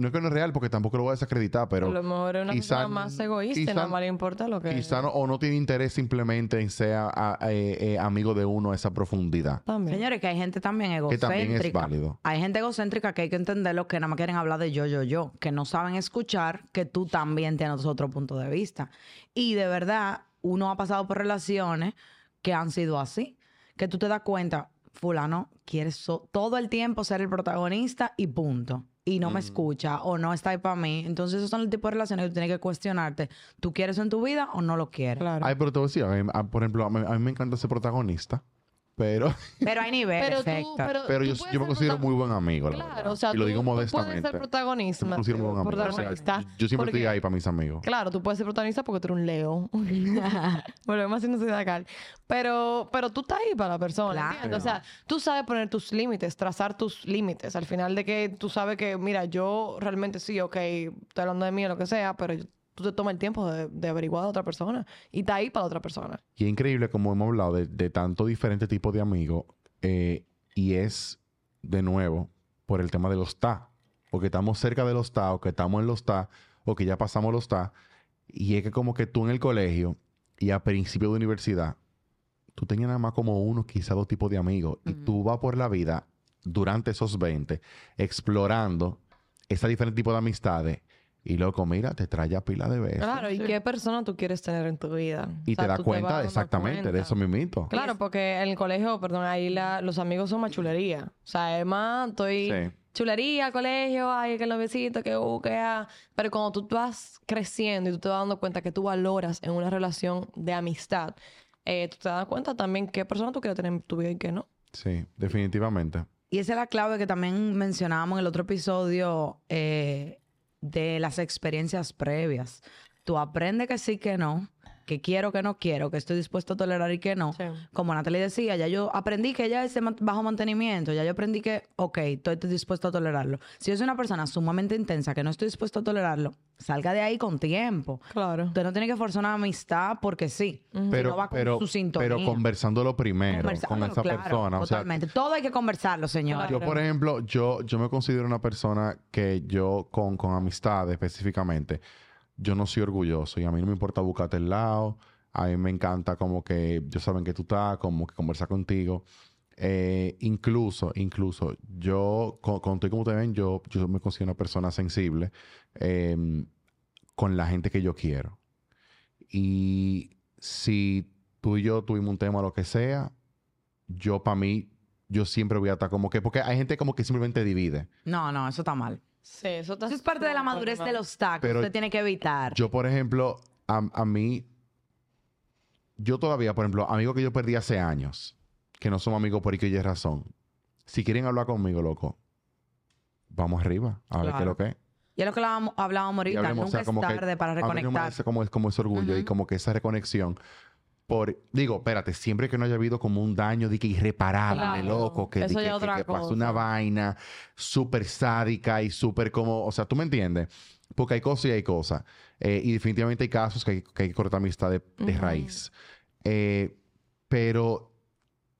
S2: no es que no es real porque tampoco lo voy a desacreditar, pero
S1: a lo mejor es una
S2: quizá-
S1: persona más egoísta
S2: quizá-
S1: nada más le importa lo que...
S2: quizá no, o no tiene interés simplemente en ser a- a- eh, eh, amigo de uno a esa profundidad.
S1: También.
S3: Señores, que hay gente también
S2: Que
S3: egocéntrica.
S2: también es válido.
S3: Hay gente egocéntrica que hay que entenderlo que nada más quieren hablar de yo, yo, yo, que no saben escuchar que tú también tienes otro punto de vista. Y de verdad, uno ha pasado por relaciones que han sido así, que tú te das cuenta, fulano quiere so- todo el tiempo ser el protagonista y punto. Y no me escucha o no está ahí para mí. Entonces, esos son el tipo de relaciones que tú tienes que cuestionarte. ¿Tú quieres eso en tu vida o no lo quieres?
S1: Claro.
S2: Ay, pero te voy a decir, a mí- a- por ejemplo, a mí, a mí me encanta ser protagonista, pero,
S3: Pero hay niveles,
S1: Pero tú,
S3: Héctor.
S1: pero,
S2: pero
S1: tú
S2: yo, yo me considero muy buen amigo. la
S1: Claro,
S2: verdad.
S1: o sea,
S2: y lo
S1: tú-
S2: digo
S1: tú puedes
S2: modestamente.
S1: ser protagonista.
S2: Yo me considero muy buen amigo. O sea,
S1: protagonista,
S2: yo siempre
S1: porque-
S2: estoy ahí para mis amigos.
S1: Claro, tú puedes ser protagonista porque tú eres un leo. Volvemos haciendo acá. Pero, pero tú estás ahí para la persona,
S3: Claro.
S1: ¿entiendes? O sea, tú sabes poner tus límites, trazar tus límites. Al final de que tú sabes que, mira, yo realmente sí, ok, estoy hablando de mí o lo que sea, pero yo- tú te tomas el tiempo de, de averiguar a otra persona y está ahí para la otra persona.
S2: Y es increíble como hemos hablado de, de tanto diferentes tipos de amigos. eh, y es, de nuevo, por el tema de los ta. o que estamos cerca de los TA, o que estamos en los TA, o que ya pasamos los TA. Y es que como que tú en el colegio y a principio de universidad, tú tenías nada más como uno, quizá dos tipos de amigos. Y tú vas por la vida durante esos 20 explorando ese diferente tipo de amistades. Y loco, mira, te trae ya pila de veces.
S1: Claro, ¿y qué persona tú quieres tener en tu vida?
S2: Y
S1: O sea,
S2: te das cuenta exactamente de eso mismito.
S1: Claro, porque en el colegio, perdón, ahí la- los amigos son más chulería. O sea, es más, estoy
S2: Sí.
S1: chulería, colegio, ay, que los besitos, que uh, que ah. Pero cuando tú vas creciendo y tú te vas dando cuenta que tú valoras en una relación de amistad, eh, tú te das cuenta también qué persona tú quieres tener en tu vida y qué no.
S2: Sí, definitivamente.
S3: Y esa es la clave que también mencionábamos en el otro episodio eh, de las experiencias previas. Tú aprendes que sí, que no, que quiero, que no quiero, que estoy dispuesto a tolerar y que no.
S1: Sí.
S3: Como Natalie decía, ya yo aprendí que ya ese man- bajo mantenimiento, ya yo aprendí que, ok, estoy dispuesto a tolerarlo. Si yo soy una persona sumamente intensa que no estoy dispuesto a tolerarlo, salga de ahí con tiempo.
S1: Claro.
S3: Usted no tiene que forzar una amistad porque sí.
S2: Pero,
S3: no va con
S2: pero,
S3: su sintonía.
S2: pero conversándolo primero con
S3: Conversándolo,
S2: esa
S3: claro,
S2: persona. O sea,
S3: Totalmente. Todo hay que conversarlo, señor.
S2: Yo, por ejemplo, yo, yo me considero una persona que yo, con, con amistades específicamente, yo no soy orgulloso y a mí no me importa buscarte el lado. A mí me encanta como que yo saben que tú estás, como que conversar contigo. Eh, incluso, incluso, yo, con, con como te ven, yo, yo me considero una persona sensible eh, con la gente que yo quiero. Y si tú y yo tuvimos un tema o lo que sea, yo para mí, yo siempre voy a estar como que, porque hay gente como que simplemente divide.
S3: No, no, eso está mal.
S1: Sí, eso, está
S3: Eso es parte de la madurez
S1: mal.
S3: de los tacos.
S2: Pero
S3: Usted tiene que evitar.
S2: Yo, por ejemplo, a, a mí, yo todavía, por ejemplo, amigos que yo perdí hace años, que no son amigos por y razón, si quieren hablar conmigo, loco, vamos arriba, a ver qué es
S3: Claro.
S2: lo que es.
S3: Y es lo que hablábamos,
S2: Y
S3: ahorita.
S2: hablemos, o
S3: Nunca
S2: sea,
S3: es
S2: como que
S3: tarde para
S2: a mí no me
S3: reconectar.
S2: hace como, es- como ese orgullo y
S3: Ujú.
S2: como que esa reconexión. Por, digo, espérate, siempre que no haya habido como un daño de que irreparable,
S1: Claro.
S2: loco, que, de que, que- que pasó una vaina súper sádica y súper como, o sea, tú me entiendes, porque hay cosas y hay cosas. Eh, y definitivamente hay casos que hay que, hay que cortar amistad de, de
S1: Ujú.
S2: raíz. Eh, pero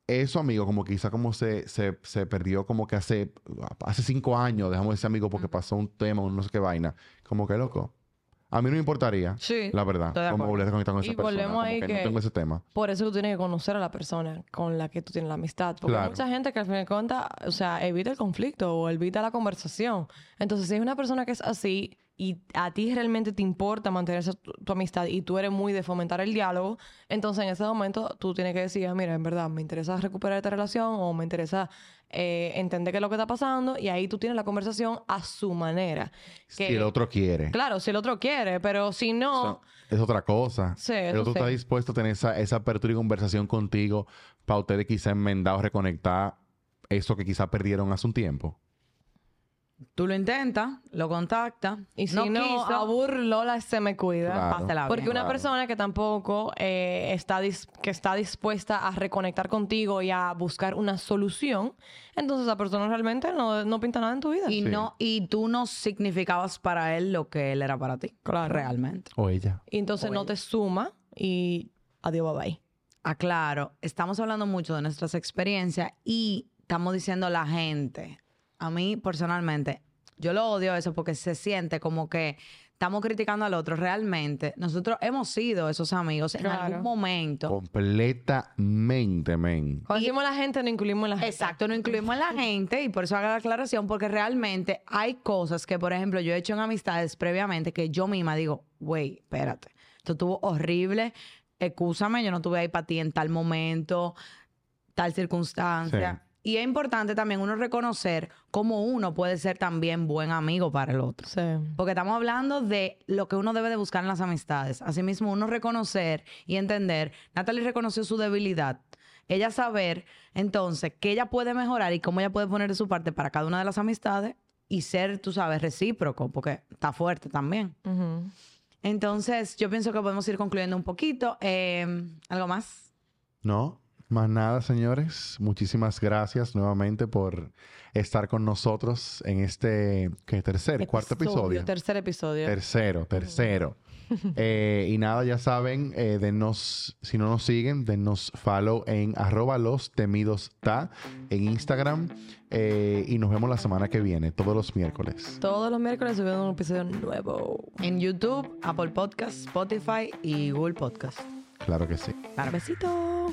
S2: eso, amigo, como quizá como se, se, se perdió como que hace, hace cinco años, dejamos ese amigo porque pasó un tema, un no sé qué vaina. Como que loco. A mí no me importaría,
S1: Sí.
S2: la verdad,
S3: estoy de
S2: como
S3: acuerdo.
S2: volver a conectar con
S1: Y
S2: esa persona.
S1: volvemos
S2: como
S1: ahí
S2: que,
S1: que-
S2: no tengo ese tema.
S1: Por eso tú tienes que conocer a la persona con la que tú tienes la amistad. Porque hay mucha gente que al final de cuentas, o sea, evita el conflicto o evita la conversación. Entonces, si es una persona que es así y a ti realmente te importa mantener esa, tu, tu amistad y tú eres muy de fomentar el diálogo, entonces en ese momento tú tienes que decir, ah, mira, en verdad, me interesa recuperar esta relación o me interesa eh, entender qué es lo que está pasando y ahí tú tienes la conversación a su manera.
S2: Si
S1: Que-
S2: el otro quiere.
S1: Claro, si el otro quiere, pero si no...
S2: O sea, es otra cosa.
S1: Sí,
S2: el otro está
S1: sí.
S2: dispuesto a tener esa, esa apertura y conversación contigo para ustedes quizá enmendar o reconectar eso que quizá perdieron hace un tiempo.
S3: Tú lo intentas, lo contactas.
S1: Y si
S3: no,
S1: no,
S3: quiso,
S1: a burlola se me cuida.
S2: Claro.
S3: pásela
S1: Porque
S3: bien.
S1: una
S2: Claro.
S1: persona que tampoco eh, está, dis- que está dispuesta a reconectar contigo y a buscar una solución, entonces esa persona realmente no, no pinta nada en tu vida.
S3: Y,
S2: Sí.
S3: no, y tú no significabas para él lo que él era para ti.
S1: Claro.
S3: Realmente.
S2: O ella.
S1: Y entonces no te suma y adiós, bye bye.
S3: Aclaro, estamos hablando mucho de nuestras experiencias y estamos diciendo a la gente. A mí, personalmente, yo lo odio eso porque se siente como que estamos criticando al otro. Realmente, nosotros hemos sido esos amigos en
S1: Claro.
S3: algún momento.
S2: Completamente, men.
S1: Cuando decimos la gente, no incluimos la gente.
S3: Exacto, no incluimos a la gente y por eso hago la aclaración, porque realmente hay cosas que, por ejemplo, yo he hecho en amistades previamente que yo misma digo, güey, espérate, esto estuvo horrible, excúsame, yo no estuve ahí para ti en tal momento, tal circunstancia. Y es importante también uno reconocer cómo uno puede ser también buen amigo para el otro.
S1: Sí.
S3: Porque estamos hablando de lo que uno debe de buscar en las amistades. Asimismo, uno reconocer y entender. Natalie reconoció su debilidad. Ella saber, entonces, que ella puede mejorar y cómo ella puede poner de su parte para cada una de las amistades y ser, tú sabes, recíproco, porque está fuerte también. Entonces, yo pienso que podemos ir concluyendo un poquito. Eh, ¿Algo más?
S2: ¿No? Más nada, señores. Muchísimas gracias nuevamente por estar con nosotros en este ¿qué, tercer, cuarto episodio.
S1: Tercer episodio.
S2: Tercero, tercero. Eh, y nada, ya saben, eh, denos, si no nos siguen, denos follow en arroba los temidos ta en Instagram. eh, y nos vemos la semana que viene, todos los miércoles.
S1: Todos los miércoles subiendo un episodio nuevo.
S3: En YouTube, Apple Podcast, Spotify y Google Podcast.
S2: Claro que sí.
S3: Claro.
S1: Besito.